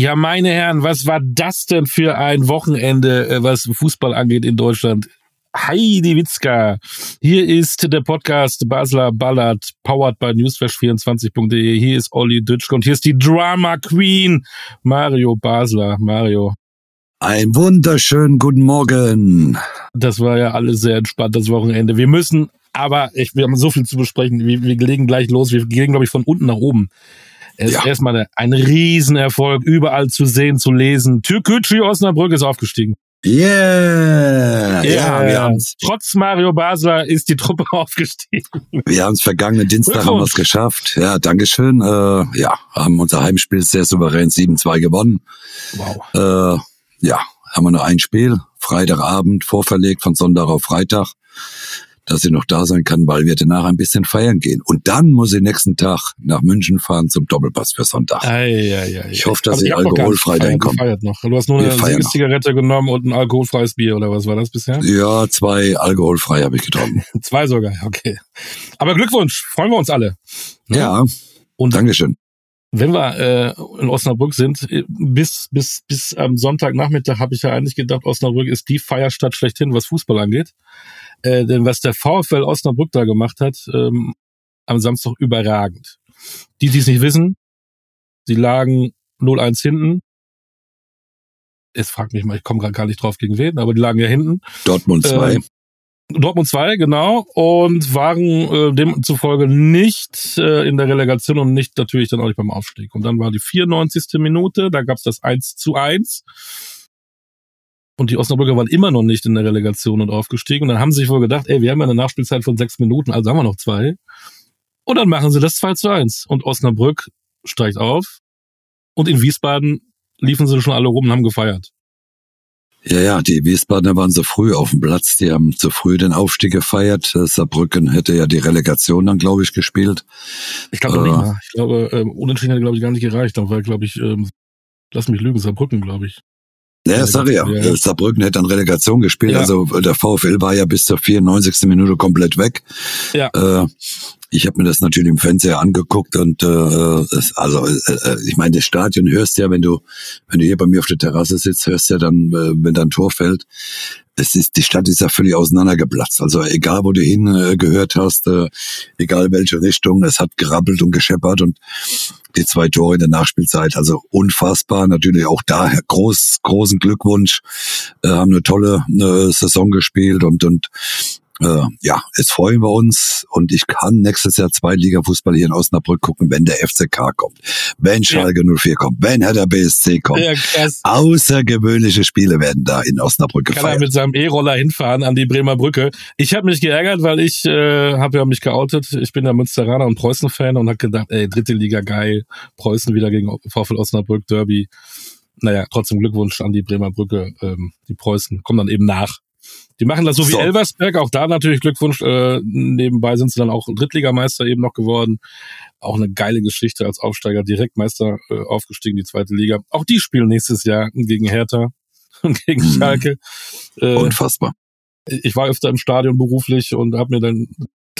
Ja, meine Herren, was war das denn für ein Wochenende, äh, was Fußball angeht in Deutschland? Heidi Witzka. Hier ist der Podcast Basler Ballard, powered by newsflash24.de. Hier ist Olli Dütschke und hier ist die Drama Queen, Mario Basler. Mario. Ein wunderschönen guten Morgen. Das war ja alles sehr entspannt, das Wochenende. Wir müssen, aber ich, wir haben so viel zu besprechen. Wir, wir legen gleich los. Wir gehen, glaube ich, von unten nach oben. Es ja. ist erstmal ein Riesenerfolg, überall zu sehen, zu lesen. Türkgücü Osnabrück ist aufgestiegen. Yeah! Yeah, wir haben's. Trotz Mario Basler ist die Truppe aufgestiegen. Wir haben es vergangenen Dienstag haben wir's geschafft. Ja, Dankeschön. Äh, ja, haben unser Heimspiel sehr souverän 7-2 gewonnen. Wow. Äh, ja, haben wir noch ein Spiel. Freitagabend vorverlegt von Sonntag auf Freitag dass sie noch da sein kann, weil wir danach ein bisschen feiern gehen. Und dann muss sie nächsten Tag nach München fahren zum Doppelpass für Sonntag. Ei, ei, ei, ich hoffe, dass sie alkoholfrei dahin kommt. Du hast nur eine Zigarette genommen und ein alkoholfreies Bier oder was war das bisher? Ja, zwei alkoholfrei habe ich getrunken. zwei sogar, okay. Aber Glückwunsch, freuen wir uns alle. Ne? Ja, und Dankeschön wenn wir äh, in Osnabrück sind, bis bis bis am Sonntagnachmittag habe ich ja eigentlich gedacht, Osnabrück ist die Feierstadt schlechthin, was Fußball angeht. Äh, denn was der VfL Osnabrück da gemacht hat, ähm, am Samstag überragend. Die, die es nicht wissen, sie lagen 0-1 hinten. Es fragt mich mal, ich komme gerade gar nicht drauf gegen wen, aber die lagen ja hinten. Dortmund 2. Ähm, Dortmund 2, genau, und waren äh, demzufolge nicht äh, in der Relegation und nicht natürlich dann auch nicht beim Aufstieg. Und dann war die 94. Minute, da gab's das 1 zu 1. Und die Osnabrücker waren immer noch nicht in der Relegation und aufgestiegen. Und dann haben sie sich wohl gedacht, ey, wir haben ja eine Nachspielzeit von sechs Minuten, also haben wir noch zwei. Und dann machen sie das 2 zu 1. Und Osnabrück steigt auf. Und in Wiesbaden liefen sie schon alle rum und haben gefeiert. Ja, ja, die Wiesbadener waren so früh auf dem Platz, die haben zu früh den Aufstieg gefeiert. Saarbrücken hätte ja die Relegation dann, glaube ich, gespielt. Ich glaube äh, nicht mehr. Ich glaube, ähm, unentschieden hätte, glaube ich, gar nicht gereicht, weil, glaube ich, ähm, lass mich lügen, Saarbrücken, glaube ich. Ja, sorry, ja. ja. Saarbrücken hätte dann Relegation gespielt. Ja. Also der VfL war ja bis zur 94. Minute komplett weg. Ja. Äh, ich habe mir das natürlich im Fernseher angeguckt und äh, es, also äh, äh, ich meine, das Stadion hörst ja, wenn du wenn du hier bei mir auf der Terrasse sitzt, hörst ja dann, äh, wenn da ein Tor fällt, es ist die Stadt ist ja völlig auseinandergeplatzt. Also egal, wo du hingehört äh, hast, äh, egal welche Richtung, es hat gerabbelt und gescheppert und die zwei Tore in der Nachspielzeit, also unfassbar. Natürlich auch da groß, großen Glückwunsch, äh, haben eine tolle äh, Saison gespielt und und äh, ja, es freuen wir uns und ich kann nächstes Jahr Zweitliga-Fußball hier in Osnabrück gucken, wenn der FCK kommt, wenn Schalke ja. 04 kommt, wenn der BSC kommt. Ja. Außergewöhnliche Spiele werden da in Osnabrück gefeiert. Kann er mit seinem E-Roller hinfahren an die Bremer Brücke. Ich habe mich geärgert, weil ich äh, habe ja mich geoutet. Ich bin ja Münsteraner und Preußen-Fan und habe gedacht, ey, dritte Liga geil, Preußen wieder gegen VfL Osnabrück, Derby. Naja, trotzdem Glückwunsch an die Bremer Brücke. Ähm, die Preußen kommen dann eben nach. Die machen das so wie so. Elversberg, auch da natürlich Glückwunsch. Äh, nebenbei sind sie dann auch Drittligameister eben noch geworden. Auch eine geile Geschichte als Aufsteiger, Direktmeister äh, aufgestiegen, die zweite Liga. Auch die spielen nächstes Jahr gegen Hertha und gegen mhm. Schalke. Äh, Unfassbar. Ich war öfter im Stadion beruflich und habe mir dann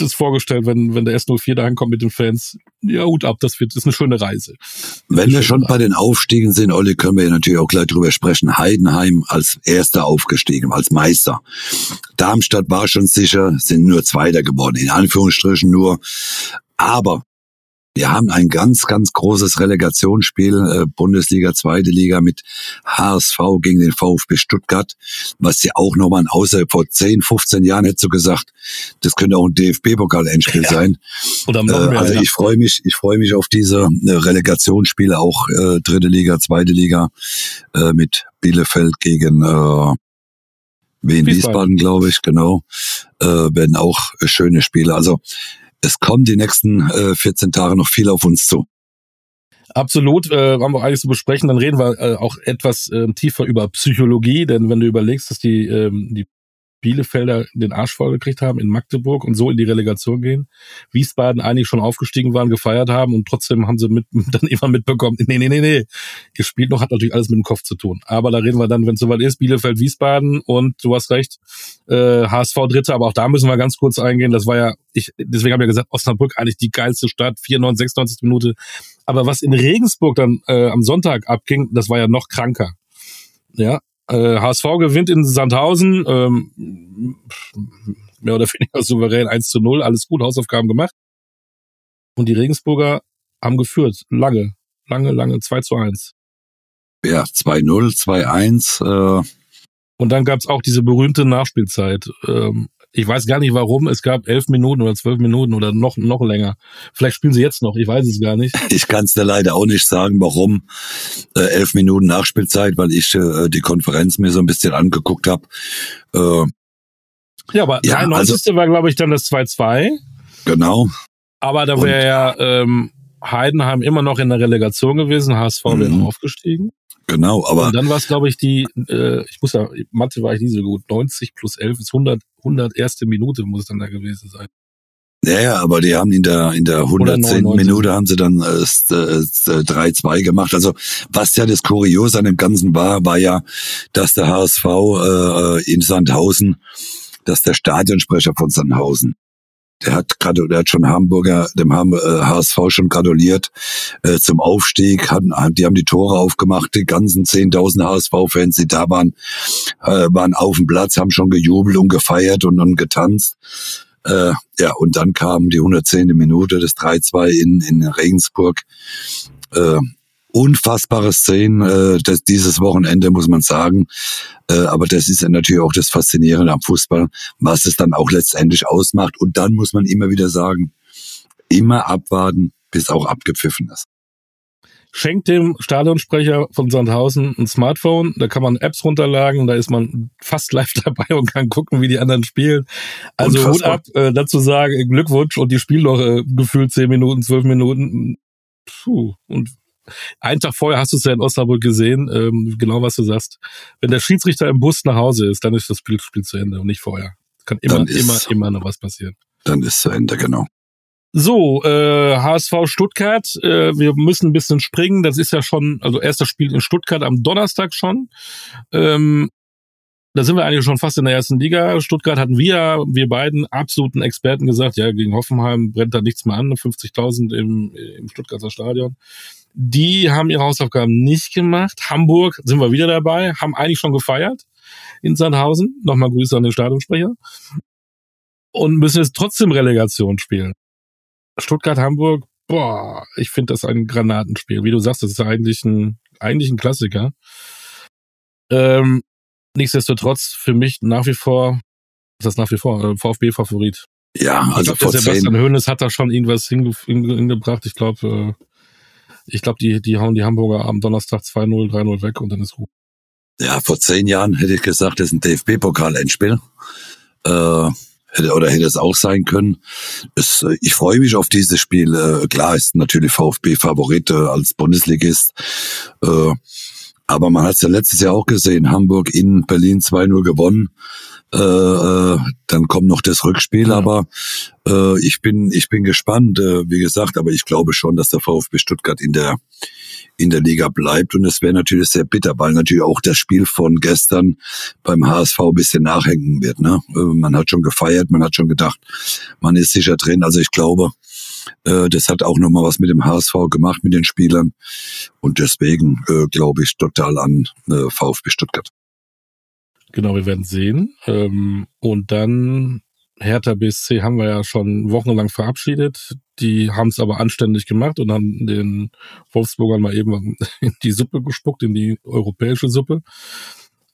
das vorgestellt, wenn, wenn der S04 da ankommt mit den Fans. Ja, Hut ab, das wird, das ist eine schöne Reise. Wenn wir schon bei den Aufstiegen sind, Olli, können wir ja natürlich auch gleich drüber sprechen. Heidenheim als erster aufgestiegen, als Meister. Darmstadt war schon sicher, sind nur Zweiter geworden, in Anführungsstrichen nur. Aber wir haben ein ganz, ganz großes Relegationsspiel, äh, Bundesliga, zweite Liga mit HSV gegen den VfB Stuttgart, was ja auch nochmal, außer vor 10, 15 Jahren hätte du gesagt, das könnte auch ein DFB-Pokal-Endspiel ja. sein. Oder äh, also ich freue mich, ich freue mich auf diese äh, Relegationsspiele, auch äh, dritte Liga, zweite Liga, äh, mit Bielefeld gegen äh, Wien Wiesbaden, glaube ich, genau, äh, werden auch schöne Spiele. Also es kommen die nächsten äh, 14 Tage noch viel auf uns zu. Absolut, äh, haben wir einiges zu besprechen. Dann reden wir äh, auch etwas äh, tiefer über Psychologie, denn wenn du überlegst, dass die, ähm, die Bielefelder den Arsch voll gekriegt haben in Magdeburg und so in die Relegation gehen. Wiesbaden eigentlich schon aufgestiegen waren, gefeiert haben und trotzdem haben sie mit, dann immer mitbekommen, nee, nee, nee, nee, ihr spielt noch, hat natürlich alles mit dem Kopf zu tun. Aber da reden wir dann, wenn es soweit ist, Bielefeld, Wiesbaden und du hast recht, äh, HSV Dritte, aber auch da müssen wir ganz kurz eingehen, das war ja, ich, deswegen habe ich ja gesagt, Osnabrück eigentlich die geilste Stadt, 94, 96 Minute. Aber was in Regensburg dann äh, am Sonntag abging, das war ja noch kranker. Ja, äh, HSV gewinnt in Sandhausen, ähm, mehr oder weniger souverän 1 zu 0, alles gut, Hausaufgaben gemacht. Und die Regensburger haben geführt, lange, lange, lange, 2 zu 1. Ja, 2-0, 2-1. Äh. Und dann gab's auch diese berühmte Nachspielzeit. Ähm, ich weiß gar nicht warum. Es gab elf Minuten oder zwölf Minuten oder noch, noch länger. Vielleicht spielen sie jetzt noch. Ich weiß es gar nicht. Ich kann es dir leider auch nicht sagen, warum. Äh, elf Minuten Nachspielzeit, weil ich äh, die Konferenz mir so ein bisschen angeguckt habe. Äh, ja, aber ja, 93. Also, war, glaube ich, dann das 2-2. Genau. Aber da wäre ja ähm, Heidenheim immer noch in der Relegation gewesen, HSV wäre mhm. aufgestiegen. Genau, aber. Und dann war es, glaube ich, die, äh, ich muss ja, Mathe war ich nie so gut, 90 plus 11 ist 100, 100 erste Minute muss es dann da gewesen sein. Ja, ja, aber die haben in der in der 110. Minute haben sie dann äh, äh, 3-2 gemacht. Also was ja das Kuriose an dem Ganzen war, war ja, dass der HSV äh, in Sandhausen, dass der Stadionsprecher von Sandhausen der hat gerade, der hat schon Hamburger, dem HSV äh, schon gratuliert äh, zum Aufstieg. Hat, die haben die Tore aufgemacht, die ganzen 10.000 HSV-Fans, die da waren, äh, waren auf dem Platz, haben schon gejubelt und gefeiert und, und getanzt. Äh, ja, und dann kam die 110. Minute, das 3-2 in, in Regensburg. Äh, unfassbare Szenen äh, das, dieses Wochenende, muss man sagen. Äh, aber das ist natürlich auch das Faszinierende am Fußball, was es dann auch letztendlich ausmacht. Und dann muss man immer wieder sagen, immer abwarten, bis auch abgepfiffen ist. Schenkt dem Stadionsprecher von Sandhausen ein Smartphone, da kann man Apps runterladen, da ist man fast live dabei und kann gucken, wie die anderen spielen. Also Unfassbar. Hut ab, äh, dazu sagen, Glückwunsch und die spielen noch äh, gefühlt zehn Minuten, zwölf Minuten. Puh. Und einen Tag vorher hast du es ja in Osnabrück gesehen, ähm, genau was du sagst. Wenn der Schiedsrichter im Bus nach Hause ist, dann ist das Spiel, zu Ende und nicht vorher. Kann immer, ist, immer, immer noch was passieren. Dann ist zu Ende, genau. So, äh, HSV Stuttgart, äh, wir müssen ein bisschen springen. Das ist ja schon, also erstes Spiel in Stuttgart am Donnerstag schon. Ähm, da sind wir eigentlich schon fast in der ersten Liga. Stuttgart hatten wir, wir beiden absoluten Experten gesagt, ja, gegen Hoffenheim brennt da nichts mehr an, 50.000 im, im Stuttgarter Stadion. Die haben ihre Hausaufgaben nicht gemacht. Hamburg sind wir wieder dabei, haben eigentlich schon gefeiert in Sandhausen. Nochmal Grüße an den Stadionsprecher. Und müssen jetzt trotzdem Relegation spielen. Stuttgart, Hamburg, boah, ich finde das ein Granatenspiel. Wie du sagst, das ist eigentlich ein, eigentlich ein Klassiker. Ähm, nichtsdestotrotz für mich nach wie vor, ist das nach wie vor äh, VfB-Favorit. Ja, also ich glaub, der Sebastian Hoeneß hat da schon irgendwas hinge hingebracht. Ich glaube, äh, ich glaube, die, die hauen die Hamburger am Donnerstag 2-0, 3-0 weg und dann ist gut. Ja, vor zehn Jahren hätte ich gesagt, das ist ein DFB-Pokal-Endspiel. Äh, hätte, oder hätte es auch sein können. Es, äh, ich freue mich auf dieses Spiel. Äh, klar ist natürlich VfB Favorit äh, als Bundesligist. Äh, aber man hat es ja letztes Jahr auch gesehen. Hamburg in Berlin 2-0 gewonnen. Äh, äh, dann kommt noch das Rückspiel, ja. aber äh, ich bin ich bin gespannt, äh, wie gesagt, aber ich glaube schon, dass der VfB Stuttgart in der in der Liga bleibt und es wäre natürlich sehr bitter, weil natürlich auch das Spiel von gestern beim HSV ein bisschen nachhängen wird. Ne? Äh, man hat schon gefeiert, man hat schon gedacht, man ist sicher drin. Also ich glaube, äh, das hat auch nochmal was mit dem HSV gemacht, mit den Spielern und deswegen äh, glaube ich total an äh, VfB Stuttgart. Genau, wir werden sehen. Ähm, und dann Hertha BSC haben wir ja schon wochenlang verabschiedet. Die haben es aber anständig gemacht und haben den Wolfsburgern mal eben in die Suppe gespuckt, in die europäische Suppe.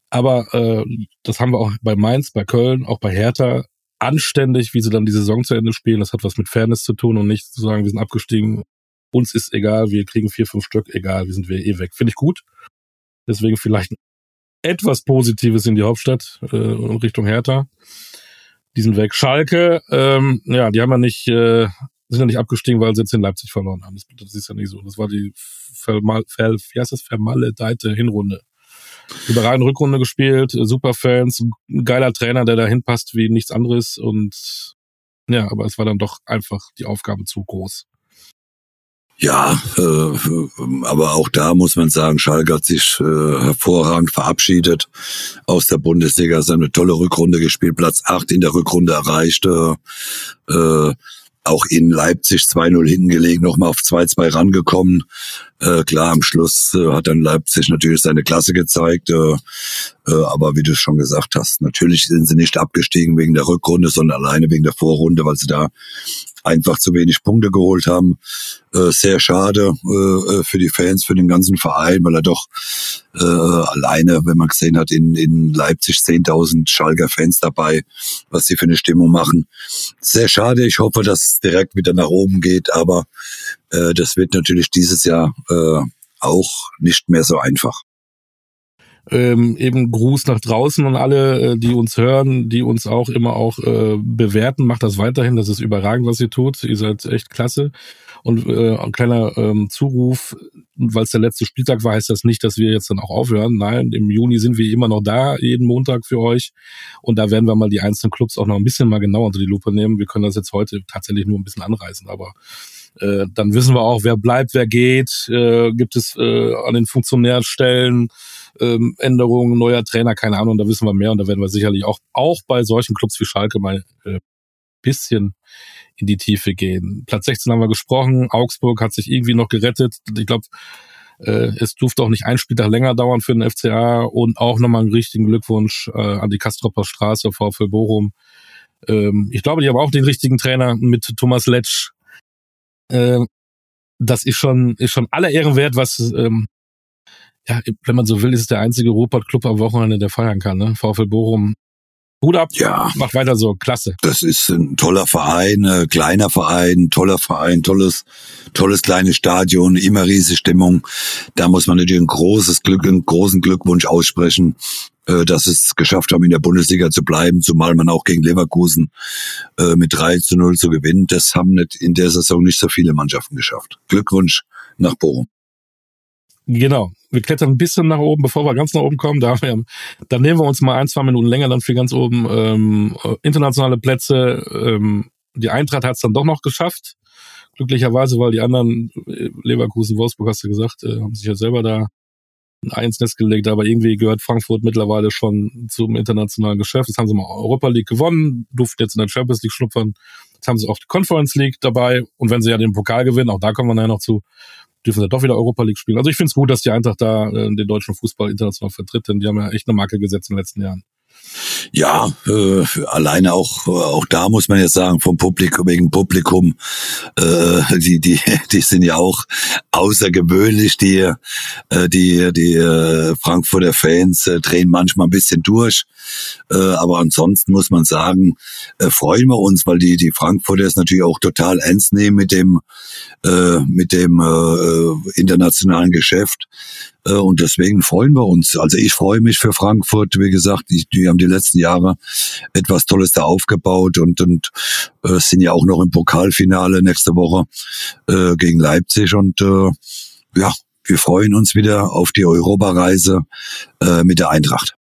Aber äh, das haben wir auch bei Mainz, bei Köln, auch bei Hertha anständig, wie sie dann die Saison zu Ende spielen. Das hat was mit Fairness zu tun und nicht zu sagen, wir sind abgestiegen, uns ist egal, wir kriegen vier, fünf Stück, egal, wir sind wir eh weg. Finde ich gut. Deswegen vielleicht etwas Positives in die Hauptstadt äh, Richtung Hertha. Die sind weg. Schalke, ähm, ja, die haben ja nicht, äh, sind ja nicht abgestiegen, weil sie jetzt in Leipzig verloren haben. Das, das ist ja nicht so. Das war die vermal, ver, wie heißt das, vermaledeite Hinrunde. überragende Rückrunde gespielt, super Fans, geiler Trainer, der da hinpasst wie nichts anderes und ja, aber es war dann doch einfach die Aufgabe zu groß. Ja, äh, aber auch da muss man sagen, Schalke hat sich äh, hervorragend verabschiedet aus der Bundesliga. Es hat eine tolle Rückrunde gespielt, Platz 8 in der Rückrunde erreicht. Äh, auch in Leipzig 2-0 hinten gelegen, nochmal auf 2-2 rangekommen. Äh, klar, am Schluss äh, hat dann Leipzig natürlich seine Klasse gezeigt. Äh, äh, aber wie du schon gesagt hast, natürlich sind sie nicht abgestiegen wegen der Rückrunde, sondern alleine wegen der Vorrunde, weil sie da einfach zu wenig Punkte geholt haben. Äh, sehr schade äh, für die Fans, für den ganzen Verein, weil er doch äh, alleine, wenn man gesehen hat, in, in Leipzig 10.000 Schalker Fans dabei, was sie für eine Stimmung machen. Sehr schade. Ich hoffe, dass es direkt wieder nach oben geht, aber äh, das wird natürlich dieses Jahr äh, auch nicht mehr so einfach ähm, eben Gruß nach draußen und alle, äh, die uns hören, die uns auch immer auch äh, bewerten, macht das weiterhin. Das ist überragend, was ihr tut. Ihr seid echt klasse. Und äh, ein kleiner ähm, Zuruf, weil es der letzte Spieltag war, heißt das nicht, dass wir jetzt dann auch aufhören. Nein, im Juni sind wir immer noch da, jeden Montag für euch. Und da werden wir mal die einzelnen Clubs auch noch ein bisschen mal genauer unter die Lupe nehmen. Wir können das jetzt heute tatsächlich nur ein bisschen anreißen, aber äh, dann wissen wir auch, wer bleibt, wer geht. Äh, gibt es äh, an den Funktionärstellen ähm, Änderungen, neuer Trainer, keine Ahnung, da wissen wir mehr und da werden wir sicherlich auch, auch bei solchen Clubs wie Schalke mal äh, bisschen in die Tiefe gehen. Platz 16 haben wir gesprochen, Augsburg hat sich irgendwie noch gerettet. Ich glaube, äh, es durfte auch nicht ein Spieltag länger dauern für den FCA und auch nochmal einen richtigen Glückwunsch äh, an die Kastropper Straße, VfL Bochum. Ähm, ich glaube, die haben auch den richtigen Trainer mit Thomas Letsch. Äh, das ist schon, ist schon aller Ehren wert, was ähm, ja, wenn man so will, ist es der einzige Ruhrpott-Club am Wochenende, der feiern kann. Ne? VfL Bochum Hut ab, ja, mach weiter so, klasse. Das ist ein toller Verein, äh, kleiner Verein, toller Verein, tolles, tolles kleines Stadion, immer riesige Stimmung. Da muss man natürlich ein großes Glück, einen großen Glückwunsch aussprechen, äh, dass es geschafft haben, in der Bundesliga zu bleiben, zumal man auch gegen Leverkusen äh, mit 3 zu 0 zu gewinnen. Das haben nicht in der Saison nicht so viele Mannschaften geschafft. Glückwunsch nach Bochum. Genau. Wir klettern ein bisschen nach oben, bevor wir ganz nach oben kommen. Da, wir, dann nehmen wir uns mal ein, zwei Minuten länger dann für ganz oben. Ähm, internationale Plätze. Ähm, die Eintracht hat es dann doch noch geschafft. Glücklicherweise, weil die anderen, äh, Leverkusen, Wolfsburg, hast du gesagt, äh, haben sich ja selber da ein Nest gelegt, aber irgendwie gehört Frankfurt mittlerweile schon zum internationalen Geschäft. Jetzt haben sie mal Europa League gewonnen, durften jetzt in der Champions League schnuppern. Jetzt haben sie auch die Conference League dabei und wenn sie ja den Pokal gewinnen, auch da kommen wir nachher noch zu, dürfen sie doch wieder Europa League spielen. Also ich finde es gut, dass die Eintracht da äh, den deutschen Fußball international vertritt, denn die haben ja echt eine Marke gesetzt in den letzten Jahren. Ja, äh, alleine auch auch da muss man jetzt sagen vom Publikum wegen Publikum, äh, die die die sind ja auch außergewöhnlich. Die äh, die die äh, Frankfurter Fans äh, drehen manchmal ein bisschen durch, äh, aber ansonsten muss man sagen, äh, freuen wir uns, weil die die Frankfurter es natürlich auch total ernst nehmen mit dem äh, mit dem internationalen Geschäft. Und deswegen freuen wir uns. Also ich freue mich für Frankfurt. Wie gesagt, die, die haben die letzten Jahre etwas Tolles da aufgebaut und, und äh, sind ja auch noch im Pokalfinale nächste Woche äh, gegen Leipzig. Und äh, ja, wir freuen uns wieder auf die Europareise äh, mit der Eintracht.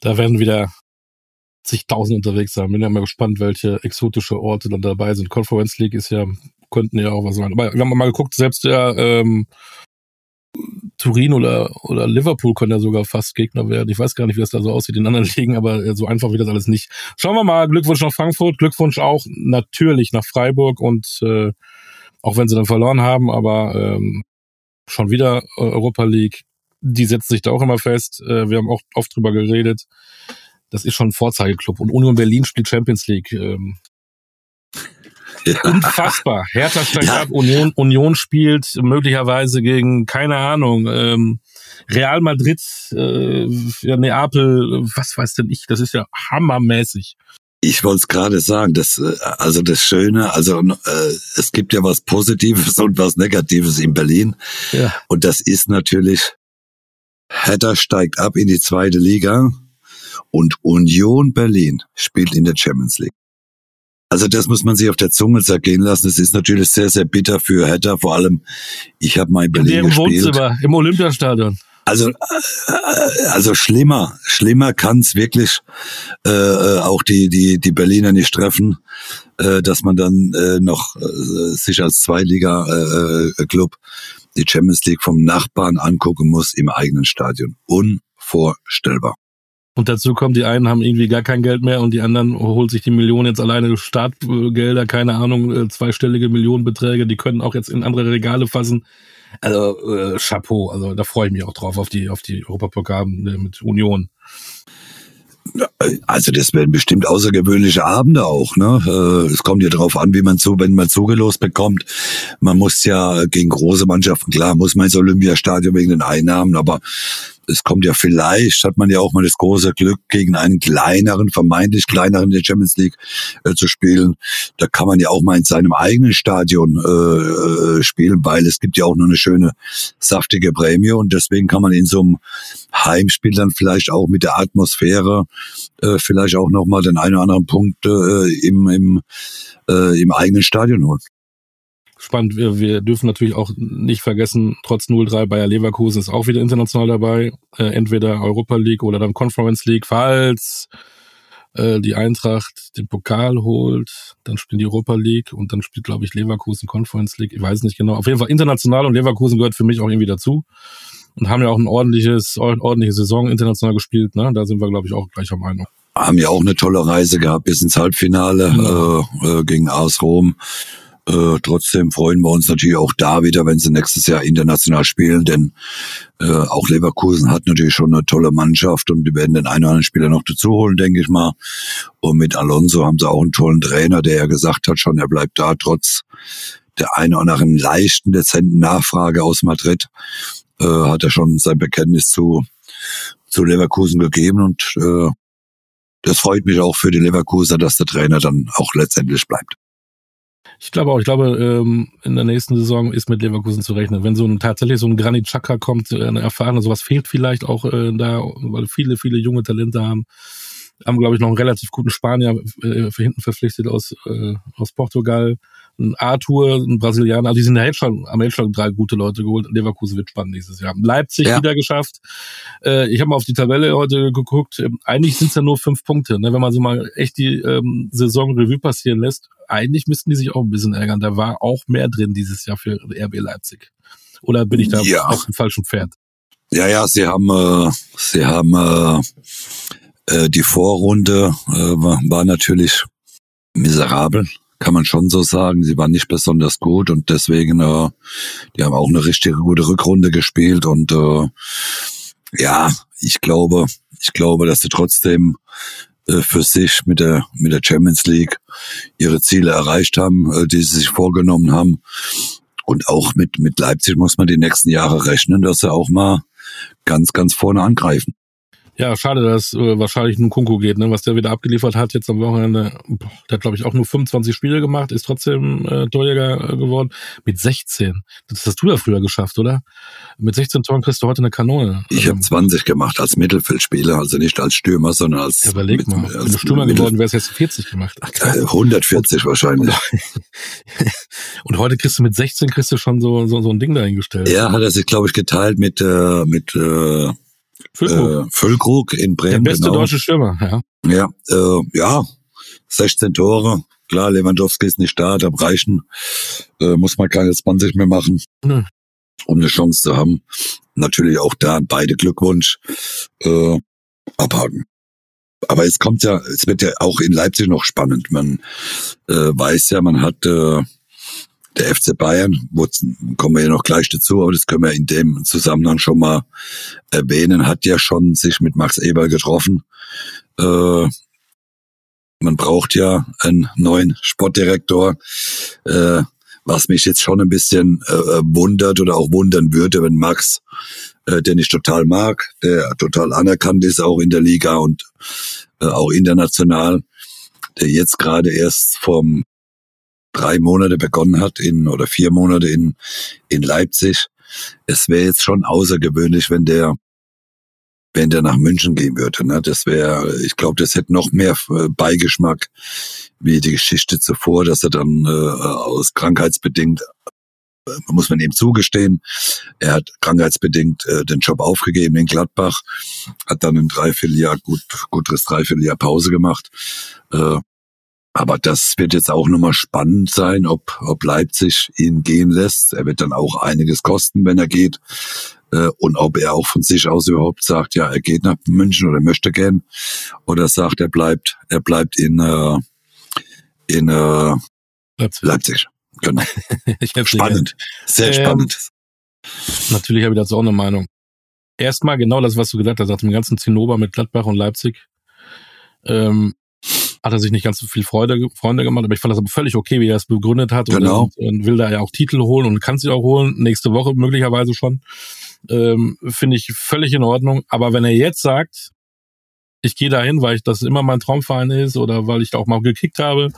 Da werden wieder zigtausend unterwegs sein. Bin ja mal gespannt, welche exotische Orte dann dabei sind. Conference League ist ja, könnten ja auch was sein. Aber wir haben mal geguckt, selbst der ähm, Turin oder, oder Liverpool können ja sogar fast Gegner werden. Ich weiß gar nicht, wie das da so aussieht in anderen Ligen, aber so einfach wird das alles nicht. Schauen wir mal. Glückwunsch nach Frankfurt, Glückwunsch auch natürlich nach Freiburg und äh, auch wenn sie dann verloren haben, aber ähm, schon wieder Europa League, die setzt sich da auch immer fest. Äh, wir haben auch oft drüber geredet. Das ist schon ein Vorzeigeklub. Und Union Berlin spielt Champions League. Ähm, ja. Unfassbar. Hertha steigt ja. ab, Union, Union spielt möglicherweise gegen, keine Ahnung, ähm, Real Madrid, äh, Neapel, was weiß denn ich, das ist ja hammermäßig. Ich wollte es gerade sagen, das, äh, also das Schöne, also äh, es gibt ja was Positives und was Negatives in Berlin. Ja. Und das ist natürlich, Hertha steigt ab in die zweite Liga und Union Berlin spielt in der Champions League. Also das muss man sich auf der Zunge zergehen lassen. Es ist natürlich sehr, sehr bitter für Hertha. Vor allem, ich habe mal in Berlin in gespielt. Wohnzimmer, im Olympiastadion. Also, äh, also schlimmer, schlimmer kann's wirklich äh, äh, auch die die die Berliner nicht treffen, äh, dass man dann äh, noch äh, sich als Zweiliga äh, Club die Champions League vom Nachbarn angucken muss im eigenen Stadion. Unvorstellbar. Und dazu kommt, die einen haben irgendwie gar kein Geld mehr und die anderen holt sich die Millionen jetzt alleine Startgelder, keine Ahnung, äh, zweistellige Millionenbeträge, die können auch jetzt in andere Regale fassen. Also äh, Chapeau, also da freue ich mich auch drauf auf die auf die Europapokal mit Union. Also das werden bestimmt außergewöhnliche Abende auch. Ne? Äh, es kommt ja darauf an, wie man so, wenn man zugelost bekommt. Man muss ja gegen große Mannschaften, klar, muss man ins Olympiastadion wegen den Einnahmen, aber es kommt ja vielleicht, hat man ja auch mal das große Glück, gegen einen kleineren, vermeintlich kleineren der Champions League äh, zu spielen. Da kann man ja auch mal in seinem eigenen Stadion äh, äh, spielen, weil es gibt ja auch noch eine schöne, saftige Prämie und deswegen kann man in so einem Heimspiel dann vielleicht auch mit der Atmosphäre äh, vielleicht auch nochmal den einen oder anderen Punkt äh, im, im, äh, im eigenen Stadion holen spannend. Wir, wir dürfen natürlich auch nicht vergessen, trotz 0-3 Bayer Leverkusen ist auch wieder international dabei. Äh, entweder Europa League oder dann Conference League. Falls äh, die Eintracht den Pokal holt, dann spielen die Europa League und dann spielt, glaube ich, Leverkusen Conference League. Ich weiß nicht genau. Auf jeden Fall international und Leverkusen gehört für mich auch irgendwie dazu. Und haben ja auch ein ordentliches, ordentliche Saison international gespielt. Ne? Da sind wir, glaube ich, auch gleicher Meinung haben ja auch eine tolle Reise gehabt bis ins Halbfinale ja. äh, äh, gegen AS Rom. Äh, trotzdem freuen wir uns natürlich auch da wieder, wenn sie nächstes Jahr international spielen, denn äh, auch Leverkusen hat natürlich schon eine tolle Mannschaft und die werden den einen oder anderen Spieler noch dazu holen, denke ich mal. Und mit Alonso haben sie auch einen tollen Trainer, der ja gesagt hat schon, er bleibt da trotz der einen oder anderen leichten, dezenten Nachfrage aus Madrid, äh, hat er schon sein Bekenntnis zu, zu Leverkusen gegeben und äh, das freut mich auch für die Leverkuser, dass der Trainer dann auch letztendlich bleibt. Ich glaube auch, ich glaube, ähm, in der nächsten Saison ist mit Leverkusen zu rechnen. Wenn so ein tatsächlich so ein Granit Xhaka kommt, äh, eine erfahrene, sowas fehlt vielleicht auch äh, da, weil viele, viele junge Talente haben. Haben, glaube ich, noch einen relativ guten Spanier äh, hinten verpflichtet aus, äh, aus Portugal ein Arthur, ein Brasilianer, also die sind schon, am jetzt schon drei gute Leute geholt. Leverkusen wird spannend nächstes Jahr. Leipzig ja. wieder geschafft. Äh, ich habe mal auf die Tabelle heute geguckt. Ähm, eigentlich sind es ja nur fünf Punkte. Ne? Wenn man so mal echt die ähm, Saison Revue passieren lässt, eigentlich müssten die sich auch ein bisschen ärgern. Da war auch mehr drin dieses Jahr für RB Leipzig. Oder bin ich da ja. auf dem falschen Pferd? Ja, ja, sie haben, äh, sie haben äh, äh, die Vorrunde äh, war, war natürlich miserabel kann man schon so sagen. Sie waren nicht besonders gut und deswegen, äh, die haben auch eine richtig gute Rückrunde gespielt und äh, ja, ich glaube, ich glaube, dass sie trotzdem äh, für sich mit der mit der Champions League ihre Ziele erreicht haben, äh, die sie sich vorgenommen haben. Und auch mit mit Leipzig muss man die nächsten Jahre rechnen, dass sie auch mal ganz ganz vorne angreifen. Ja, schade, dass äh, wahrscheinlich nun Kunku geht, ne? was der wieder abgeliefert hat jetzt am Wochenende. Boah, der hat, glaube ich, auch nur 25 Spiele gemacht, ist trotzdem äh, Torjäger äh, geworden. Mit 16. Das hast du ja früher geschafft, oder? Mit 16 Toren kriegst du heute eine Kanone. Ich habe 20 gemacht als Mittelfeldspieler, also nicht als Stürmer, sondern als... Ja, überleg mal, mit, wenn du Stürmer geworden wärst, hättest du 40 gemacht. Ach, 140 wahrscheinlich. Und heute kriegst du mit 16 kriegst du schon so, so, so ein Ding dahingestellt. Ja, hat er sich, glaube ich, geteilt mit, äh, mit äh, Füllkrug. Äh, Füllkrug in Bremen. Der beste genau. deutsche Stürmer, ja. Ja, äh, ja, 16 Tore. Klar, Lewandowski ist nicht da, da reichen, äh, muss man keine 20 mehr machen, Nö. um eine Chance zu haben. Natürlich auch da beide Glückwunsch äh, abhaken. Aber es kommt ja, es wird ja auch in Leipzig noch spannend. Man äh, weiß ja, man hat äh, der FC Bayern, wo kommen wir ja noch gleich dazu, aber das können wir in dem Zusammenhang schon mal erwähnen, hat ja schon sich mit Max Eber getroffen. Äh, man braucht ja einen neuen Sportdirektor, äh, was mich jetzt schon ein bisschen äh, wundert oder auch wundern würde, wenn Max, äh, den ich total mag, der total anerkannt ist, auch in der Liga und äh, auch international, der jetzt gerade erst vom drei Monate begonnen hat in oder vier Monate in, in Leipzig. Es wäre jetzt schon außergewöhnlich, wenn der wenn der nach München gehen würde. Ne? Das wäre, ich glaube, das hätte noch mehr äh, Beigeschmack wie die Geschichte zuvor, dass er dann äh, aus krankheitsbedingt muss man ihm zugestehen. Er hat krankheitsbedingt äh, den Job aufgegeben in Gladbach, hat dann ein Dreivierteljahr, gut, gutes Dreivierteljahr Pause gemacht. Äh, aber das wird jetzt auch nochmal spannend sein, ob, ob Leipzig ihn gehen lässt. Er wird dann auch einiges kosten, wenn er geht. Äh, und ob er auch von sich aus überhaupt sagt, ja, er geht nach München oder möchte gern. Oder sagt, er bleibt, er bleibt in, äh, in äh, Leipzig. Leipzig. Genau. spannend. Sehr ähm, spannend. Natürlich habe ich dazu auch eine Meinung. Erstmal genau das, was du gesagt hast, nach dem ganzen Zinnober mit Gladbach und Leipzig. Ähm, hat er sich nicht ganz so viel Freude, Freunde gemacht, aber ich fand das aber völlig okay, wie er es begründet hat genau. und, und will da ja auch Titel holen und kann sie auch holen, nächste Woche möglicherweise schon. Ähm, Finde ich völlig in Ordnung. Aber wenn er jetzt sagt, ich gehe dahin, weil ich das immer mein Traumverein ist oder weil ich da auch mal gekickt habe,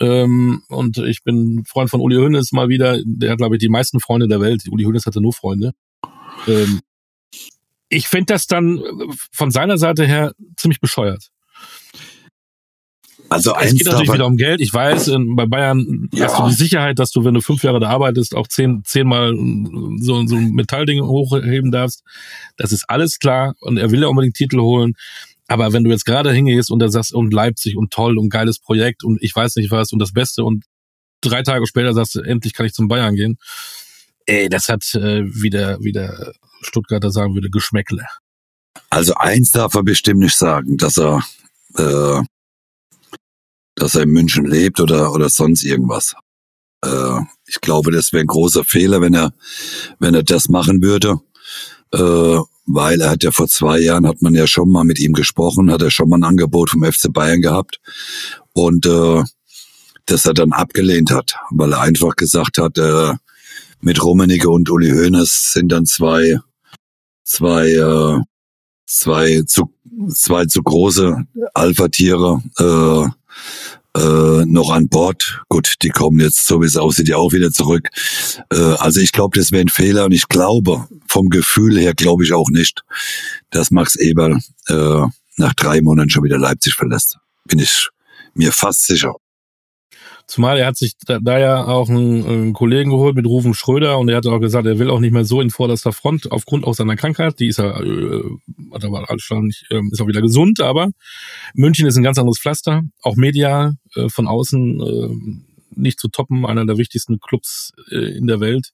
ähm, und ich bin Freund von Uli Hoeneß mal wieder, der hat, glaube ich, die meisten Freunde der Welt. Uli Hoeneß hatte nur Freunde. Ähm, ich finde das dann von seiner Seite her ziemlich bescheuert. Also es geht natürlich wieder um Geld. Ich weiß, bei Bayern ja. hast du die Sicherheit, dass du, wenn du fünf Jahre da arbeitest, auch zehn, zehnmal so, so ein Metallding hochheben darfst. Das ist alles klar. Und er will ja unbedingt Titel holen. Aber wenn du jetzt gerade hingehst und da sagst, und Leipzig und toll und geiles Projekt und ich weiß nicht was und das Beste und drei Tage später sagst du, endlich kann ich zum Bayern gehen. Ey, das hat, äh, wie, der, wie der Stuttgarter sagen würde, Geschmäckle. Also eins darf er bestimmt nicht sagen, dass er äh, dass er in München lebt oder, oder sonst irgendwas. Äh, ich glaube, das wäre ein großer Fehler, wenn er, wenn er das machen würde. Äh, weil er hat ja vor zwei Jahren, hat man ja schon mal mit ihm gesprochen, hat er schon mal ein Angebot vom FC Bayern gehabt. Und äh, das er dann abgelehnt hat, weil er einfach gesagt hat, äh, mit Rummenigge und Uli Hoeneß sind dann zwei, zwei, äh, zwei zu, zwei zu große Alpha-Tiere, äh, äh, noch an Bord. Gut, die kommen jetzt, so wie es aussieht, ja auch wieder zurück. Äh, also ich glaube, das wäre ein Fehler und ich glaube, vom Gefühl her glaube ich auch nicht, dass Max Eberl äh, nach drei Monaten schon wieder Leipzig verlässt. Bin ich mir fast sicher. Zumal er hat sich da, da ja auch einen, einen, Kollegen geholt mit Rufen Schröder und er hat auch gesagt, er will auch nicht mehr so in vorderster Front aufgrund auch seiner Krankheit. Die ist ja, äh, hat aber alles schon nicht, äh, ist auch wieder gesund, aber München ist ein ganz anderes Pflaster, auch medial äh, von außen äh, nicht zu toppen, einer der wichtigsten Clubs äh, in der Welt.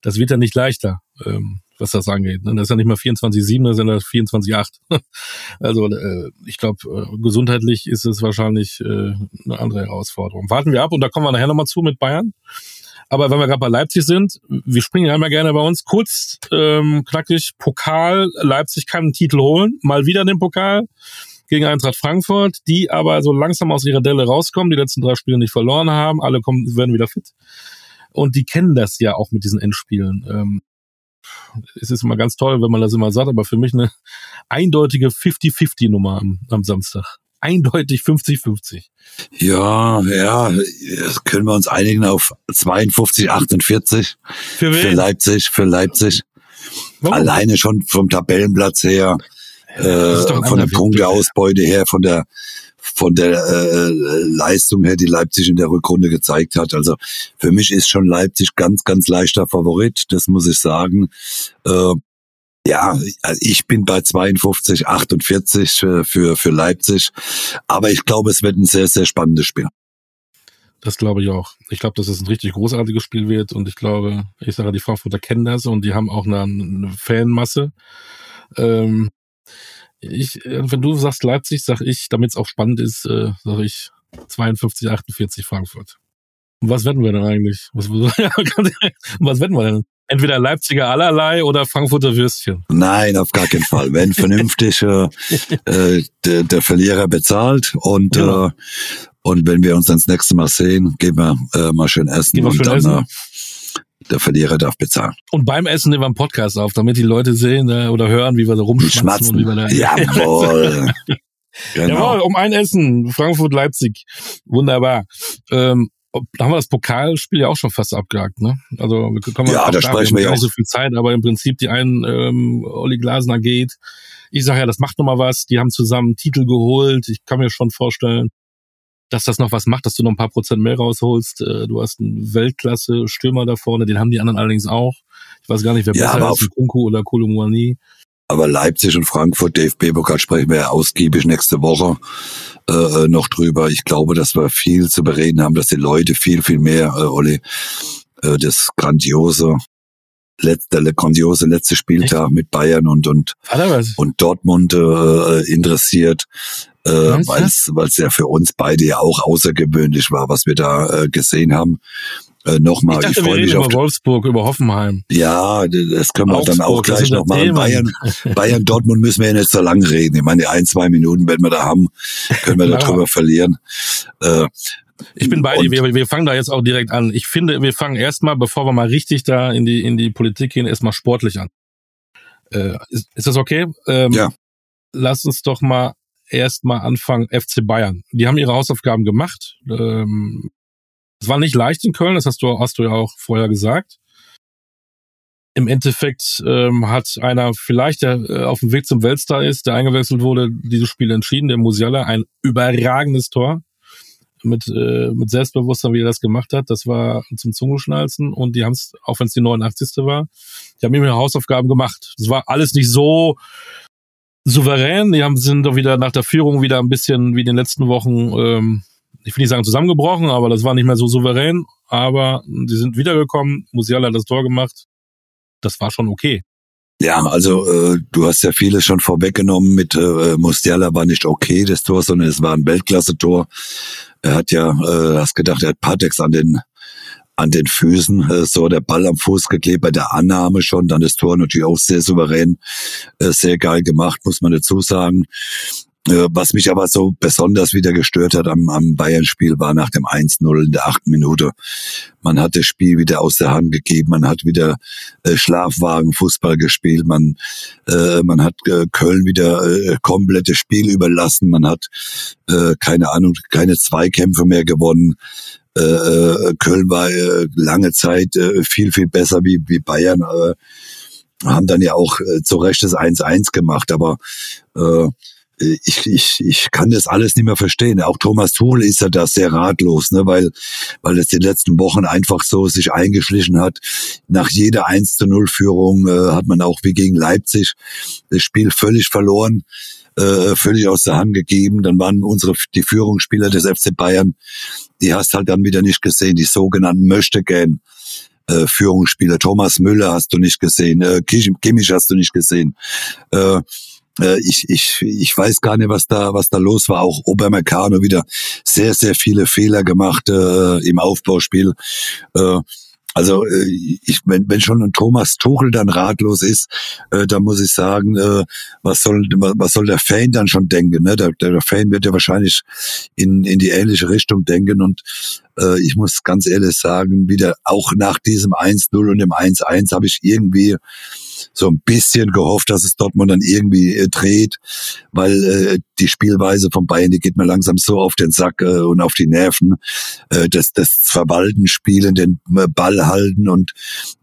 Das wird ja nicht leichter. Ähm, was das angeht. Ne? Das ist ja nicht mal 24-7, das sind ja 24-8. Also äh, ich glaube, äh, gesundheitlich ist es wahrscheinlich äh, eine andere Herausforderung. Warten wir ab und da kommen wir nachher nochmal zu mit Bayern. Aber wenn wir gerade bei Leipzig sind, wir springen einmal gerne bei uns kurz, ähm, knackig, Pokal, Leipzig kann einen Titel holen, mal wieder den Pokal gegen Eintracht Frankfurt, die aber so langsam aus ihrer Delle rauskommen, die letzten drei Spiele nicht verloren haben, alle kommen, werden wieder fit. Und die kennen das ja auch mit diesen Endspielen. Ähm, es ist immer ganz toll, wenn man das immer sagt, aber für mich eine eindeutige 50-50-Nummer am, am Samstag. Eindeutig 50-50. Ja, ja, das können wir uns einigen auf 52, 48 für, für Leipzig, für Leipzig. Warum? Alleine schon vom Tabellenplatz her, äh, von der Punkteausbeute her, von der von der äh, Leistung her, die Leipzig in der Rückrunde gezeigt hat. Also für mich ist schon Leipzig ganz, ganz leichter Favorit, das muss ich sagen. Äh, ja, also ich bin bei 52, 48 für, für, für Leipzig. Aber ich glaube, es wird ein sehr, sehr spannendes Spiel. Das glaube ich auch. Ich glaube, dass es ein richtig großartiges Spiel wird und ich glaube, ich sage, die Frankfurter kennen das und die haben auch eine, eine Fanmasse. Ähm, ich, äh, wenn du sagst Leipzig, sag ich, damit es auch spannend ist, äh, sage ich 52, 48 Frankfurt. Und was wetten wir denn eigentlich? Was, was wetten wir denn? Entweder Leipziger allerlei oder Frankfurter Würstchen. Nein, auf gar keinen Fall. Wenn vernünftig äh, äh, der, der Verlierer bezahlt und ja. äh, und wenn wir uns dann das nächste Mal sehen, gehen wir äh, mal schön essen gehen wir und schön dann essen. Der Verlierer darf bezahlen. Und beim Essen nehmen wir einen Podcast auf, damit die Leute sehen äh, oder hören, wie wir da rumschmatzen und wie wir da. Jawohl. genau. Jawohl, um ein Essen. Frankfurt, Leipzig. Wunderbar. Ähm, da haben wir das Pokalspiel ja auch schon fast abgehakt, ne? Also wir kommen ja, da sprechen wir ja nicht so viel Zeit, aber im Prinzip die einen ähm, Olli Glasner geht. Ich sage ja, das macht noch mal was. Die haben zusammen Titel geholt. Ich kann mir schon vorstellen, dass das noch was macht, dass du noch ein paar Prozent mehr rausholst. Äh, du hast einen Weltklasse-Stürmer da vorne, den haben die anderen allerdings auch. Ich weiß gar nicht, wer ja, besser ist, Kunku oder Kolumani. Aber Leipzig und Frankfurt, DFB-Pokal sprechen wir ja ausgiebig nächste Woche äh, äh, noch drüber. Ich glaube, dass wir viel zu bereden haben, dass die Leute viel, viel mehr, äh, Olli, äh, das grandiose letzte, der grandiose letzte Spieltag Echt? mit Bayern und und und Dortmund äh, interessiert, äh, weil es ja für uns beide ja auch außergewöhnlich war, was wir da äh, gesehen haben. Äh, nochmal, ich, ich freue mich auf über Wolfsburg, über Hoffenheim. Ja, das können wir Augsburg, dann auch gleich noch machen. Bayern, Bayern, Dortmund müssen wir ja nicht so lange reden. Ich meine, ein, zwei Minuten, wenn wir da haben, können wir darüber verlieren. Äh, ich bin bei dir. Wir, wir fangen da jetzt auch direkt an. Ich finde, wir fangen erstmal, bevor wir mal richtig da in die, in die Politik gehen, erstmal sportlich an. Äh, ist, ist das okay? Ähm, ja. Lass uns doch mal erstmal anfangen. FC Bayern. Die haben ihre Hausaufgaben gemacht. Ähm, es war nicht leicht in Köln, das hast du, hast du ja auch vorher gesagt. Im Endeffekt ähm, hat einer vielleicht, der äh, auf dem Weg zum Weltstar ist, der eingewechselt wurde, dieses Spiel entschieden, der Musiala, ein überragendes Tor mit, äh, mit Selbstbewusstsein, wie er das gemacht hat. Das war zum Zungenschnalzen und die haben es, auch wenn es die 89. war, die haben immer Hausaufgaben gemacht. Das war alles nicht so souverän. Die haben sind doch wieder nach der Führung wieder ein bisschen wie in den letzten Wochen, ähm, ich will nicht sagen zusammengebrochen, aber das war nicht mehr so souverän. Aber die sind wiedergekommen. Musiala hat das Tor gemacht. Das war schon okay. Ja, also äh, du hast ja vieles schon vorweggenommen mit äh, Musiala war nicht okay, das Tor, sondern es war ein Weltklasse-Tor. Er hat ja, äh, hast gedacht, er hat Patex an den an den Füßen, äh, so der Ball am Fuß geklebt bei der Annahme schon, dann das Tor natürlich auch sehr souverän, äh, sehr geil gemacht, muss man dazu sagen. Äh, was mich aber so besonders wieder gestört hat am, am Bayern-Spiel war nach dem 1-0 in der achten Minute. Man hat das Spiel wieder aus der Hand gegeben, man hat wieder äh, Schlafwagen-Fußball gespielt, man, äh, man hat äh, Köln wieder äh, komplettes Spiel überlassen, man hat, äh, keine Ahnung, keine Zweikämpfe mehr gewonnen. Äh, äh Köln war äh, lange Zeit äh, viel, viel besser wie, wie Bayern. Äh, haben dann ja auch äh, zu Recht das 1-1 gemacht, aber äh, ich, ich, ich kann das alles nicht mehr verstehen. Auch Thomas Tuchel ist ja da sehr ratlos, ne, weil, weil es die letzten Wochen einfach so sich eingeschlichen hat. Nach jeder 1 zu 0 Führung äh, hat man auch wie gegen Leipzig das Spiel völlig verloren, äh, völlig aus der Hand gegeben. Dann waren unsere, die Führungsspieler des FC Bayern, die hast halt dann wieder nicht gesehen, die sogenannten Möchtegern. Äh, Führungsspieler. Thomas Müller hast du nicht gesehen, äh, Kimmich hast du nicht gesehen. Äh, ich, ich, ich weiß gar nicht, was da, was da los war. Auch Obermeccano wieder sehr, sehr viele Fehler gemacht äh, im Aufbauspiel. Äh, also äh, ich, wenn, wenn schon ein Thomas Tuchel dann ratlos ist, äh, dann muss ich sagen, äh, was soll was soll der Fan dann schon denken? Ne? Der, der Fan wird ja wahrscheinlich in, in die ähnliche Richtung denken und äh, ich muss ganz ehrlich sagen, wieder auch nach diesem 1-0 und dem 1-1 habe ich irgendwie so ein bisschen gehofft, dass es Dortmund dann irgendwie äh, dreht, weil äh, die Spielweise von Bayern, die geht mir langsam so auf den Sack äh, und auf die Nerven. Äh, das, das Verwalten, Spielen, den äh, Ball halten und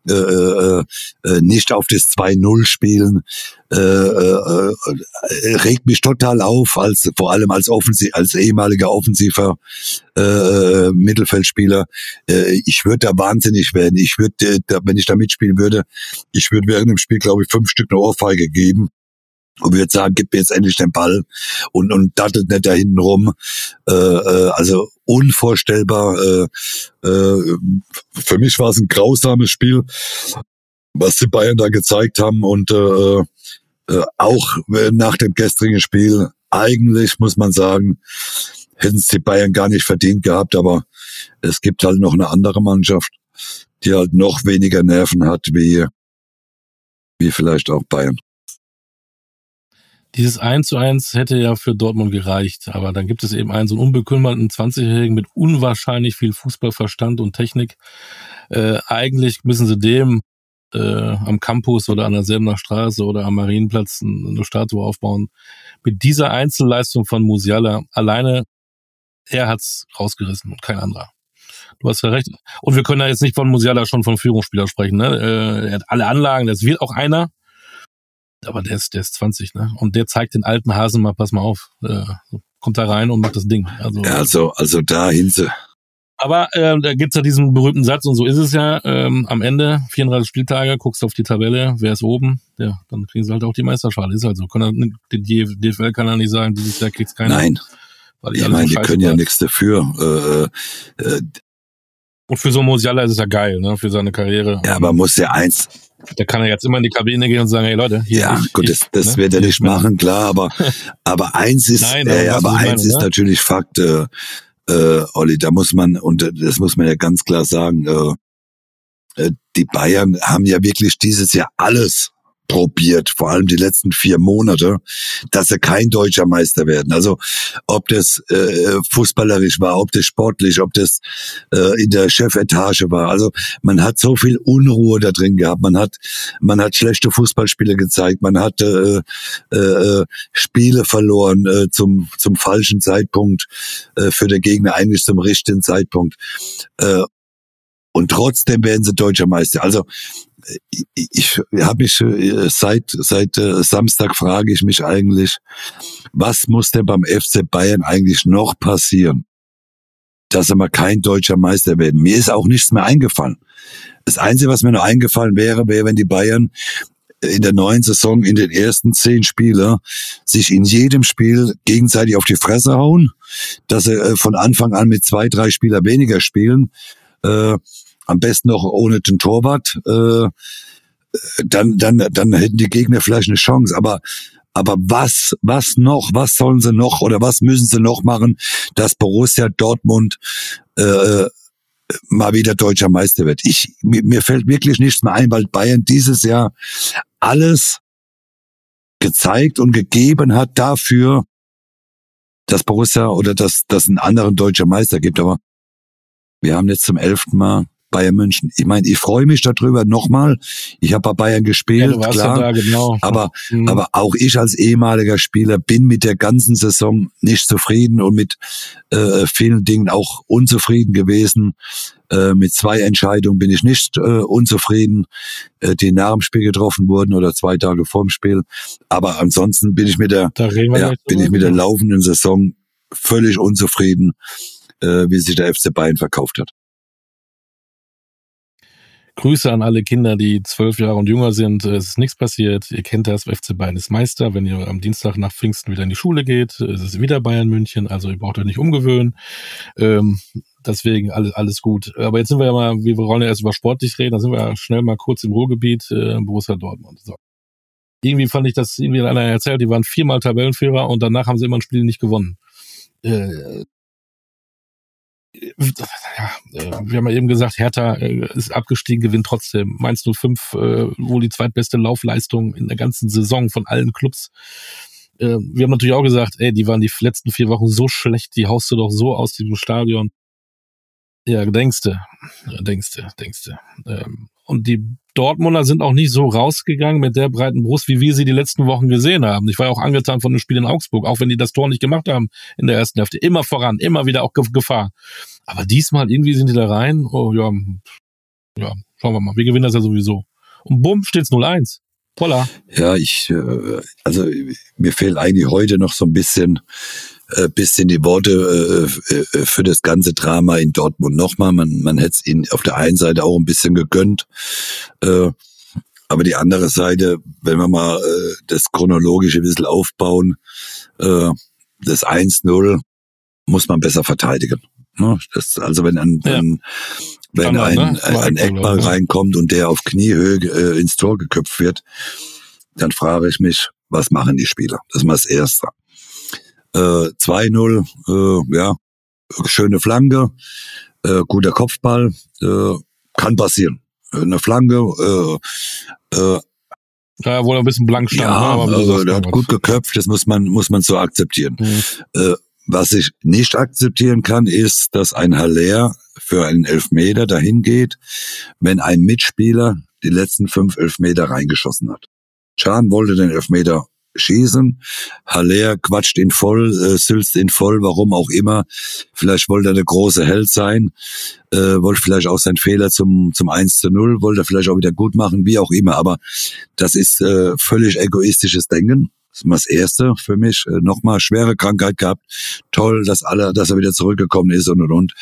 äh, äh, äh nicht auf das 2-0 spielen, äh, äh, regt mich total auf, als vor allem als Offensiv, als ehemaliger offensiver äh, Mittelfeldspieler. Äh, ich würde da wahnsinnig werden. Ich würde, äh, wenn ich da mitspielen würde, ich würde während dem Spiel, glaube ich, fünf Stück eine Ohrfeige geben und würde sagen, gib mir jetzt endlich den Ball und, und dattelt nicht da hinten rum. Äh, äh, also unvorstellbar. Äh, äh, für mich war es ein grausames Spiel, was die Bayern da gezeigt haben und äh, äh, auch nach dem gestrigen Spiel eigentlich muss man sagen, hätten es die Bayern gar nicht verdient gehabt, aber es gibt halt noch eine andere Mannschaft, die halt noch weniger Nerven hat wie, wie vielleicht auch Bayern. Dieses 1 zu 1 hätte ja für Dortmund gereicht, aber dann gibt es eben einen so unbekümmerten 20-Jährigen mit unwahrscheinlich viel Fußballverstand und Technik. Äh, eigentlich müssen sie dem äh, am Campus oder an der Selbener Straße oder am Marienplatz eine Statue aufbauen. Mit dieser Einzelleistung von Musiala alleine, er hat's rausgerissen und kein anderer. Du hast ja recht. Und wir können ja jetzt nicht von Musiala schon von Führungsspieler sprechen. Ne? Äh, er hat alle Anlagen, das wird auch einer aber der ist, der ist 20, ne? Und der zeigt den alten Hasen mal, pass mal auf, äh, kommt da rein und macht das Ding. Also, ja, also, also da hinse. Aber äh, da gibt's ja diesen berühmten Satz und so ist es ja. Ähm, am Ende 34 Spieltage, guckst auf die Tabelle, wer ist oben, ja, dann kriegen sie halt auch die Meisterschale. Ist halt so. Kann, die DFL kann ja nicht sagen, dieses Jahr kriegt's keiner. Nein. Ich meine, die können ja nichts dafür. Äh, äh, und für so Musiala ist es ja geil, ne, für seine Karriere. Ja, aber muss ja eins. Da kann er jetzt immer in die Kabine gehen und sagen, hey Leute, hier. Ja, ich, gut, das, das ne? wird er nicht machen, klar, aber, aber eins ist, Nein, aber, äh, aber eins meine, ist ne? natürlich Fakt, äh, äh, Olli, da muss man, und das muss man ja ganz klar sagen, äh, äh die Bayern haben ja wirklich dieses Jahr alles probiert, vor allem die letzten vier Monate, dass sie kein deutscher Meister werden. Also ob das äh, fußballerisch war, ob das sportlich, ob das äh, in der Chefetage war. Also man hat so viel Unruhe da drin gehabt. Man hat man hat schlechte Fußballspiele gezeigt. Man hat äh, äh, Spiele verloren äh, zum zum falschen Zeitpunkt äh, für den Gegner eigentlich zum richtigen Zeitpunkt. Äh, und trotzdem werden sie deutscher Meister. Also ich, habe mich äh, seit seit äh, Samstag frage ich mich eigentlich, was muss denn beim FC Bayern eigentlich noch passieren, dass er mal kein deutscher Meister werden? Mir ist auch nichts mehr eingefallen. Das Einzige, was mir noch eingefallen wäre, wäre, wenn die Bayern in der neuen Saison in den ersten zehn Spielen sich in jedem Spiel gegenseitig auf die Fresse hauen, dass sie äh, von Anfang an mit zwei, drei Spieler weniger spielen. Am besten noch ohne den Torwart, äh, dann, dann, dann hätten die Gegner vielleicht eine Chance. Aber, aber was, was noch, was sollen sie noch oder was müssen sie noch machen, dass Borussia Dortmund äh, mal wieder deutscher Meister wird? Ich, mir, mir fällt wirklich nichts mehr ein, weil Bayern dieses Jahr alles gezeigt und gegeben hat dafür, dass Borussia oder dass, dass einen anderen deutscher Meister gibt. Aber wir haben jetzt zum elften Mal Bayern München. Ich meine, ich freue mich darüber nochmal. Ich habe bei Bayern gespielt, ja, klar. Ja da, genau. Aber, mhm. aber auch ich als ehemaliger Spieler bin mit der ganzen Saison nicht zufrieden und mit äh, vielen Dingen auch unzufrieden gewesen. Äh, mit zwei Entscheidungen bin ich nicht äh, unzufrieden, äh, die nach dem Spiel getroffen wurden oder zwei Tage vorm Spiel. Aber ansonsten bin ich mit der, ja, bin ich mit der laufenden Saison völlig unzufrieden, äh, wie sich der FC Bayern verkauft hat. Grüße an alle Kinder, die zwölf Jahre und jünger sind. Es ist nichts passiert. Ihr kennt das, FC Bayern ist Meister. Wenn ihr am Dienstag nach Pfingsten wieder in die Schule geht, ist es wieder Bayern München. Also ihr braucht euch nicht umgewöhnen. Ähm, deswegen alles, alles gut. Aber jetzt sind wir ja mal, wir wollen ja erst über sportlich reden, da sind wir ja schnell mal kurz im Ruhrgebiet, äh, Borussia Dortmund. So. Irgendwie fand ich das, irgendwie einer erzählt, die waren viermal Tabellenführer und danach haben sie immer ein Spiel nicht gewonnen. Äh, ja, äh, wir haben ja eben gesagt, Hertha äh, ist abgestiegen, gewinnt trotzdem. Mainz 05 äh, wohl die zweitbeste Laufleistung in der ganzen Saison von allen Clubs. Wir haben natürlich auch gesagt, ey, die waren die letzten vier Wochen so schlecht, die haust du doch so aus diesem Stadion. Ja, denkste, denkste, denkste. Ähm, und die Dortmunder sind auch nicht so rausgegangen mit der breiten Brust, wie wir sie die letzten Wochen gesehen haben. Ich war auch angetan von dem Spiel in Augsburg, auch wenn die das Tor nicht gemacht haben in der ersten Hälfte. Immer voran, immer wieder auch Gefahr. Aber diesmal irgendwie sind die da rein. Oh ja, ja, schauen wir mal. Wir gewinnen das ja sowieso. Und bumm, steht's 0-1. Voila. Ja, ich, äh, also mir fehlt eigentlich heute noch so ein bisschen äh, bisschen die Worte äh, äh, für das ganze Drama in Dortmund. Nochmal, man, man hätte es ihnen auf der einen Seite auch ein bisschen gegönnt. Äh, aber die andere Seite, wenn wir mal äh, das chronologische ein bisschen aufbauen, äh, das 1-0 muss man besser verteidigen. Ne? Das, also wenn ein, ja. ein wenn ein, ne? ein Eckball reinkommt und der auf Kniehöhe äh, ins Tor geköpft wird, dann frage ich mich, was machen die Spieler? Das ist mal das Erste. Äh, 2-0, äh, ja, schöne Flanke, äh, guter Kopfball, äh, kann passieren. Eine Flanke, äh, äh, ja, wohl ein bisschen blank stand. Ja, ne, also der hat gut geköpft, das muss man, muss man so akzeptieren. Mhm. Äh, was ich nicht akzeptieren kann, ist, dass ein Haller für einen Elfmeter dahin geht, wenn ein Mitspieler die letzten fünf Elfmeter reingeschossen hat. Chan wollte den Elfmeter schießen. Haller quatscht ihn voll, äh, sülzt ihn voll, warum auch immer. Vielleicht wollte er der große Held sein, äh, wollte vielleicht auch seinen Fehler zum, zum 1 zu 0, wollte er vielleicht auch wieder gut machen, wie auch immer. Aber das ist äh, völlig egoistisches Denken. Das ist mal das Erste für mich. Äh, Nochmal schwere Krankheit gehabt. Toll, dass alle, dass er wieder zurückgekommen ist und und und.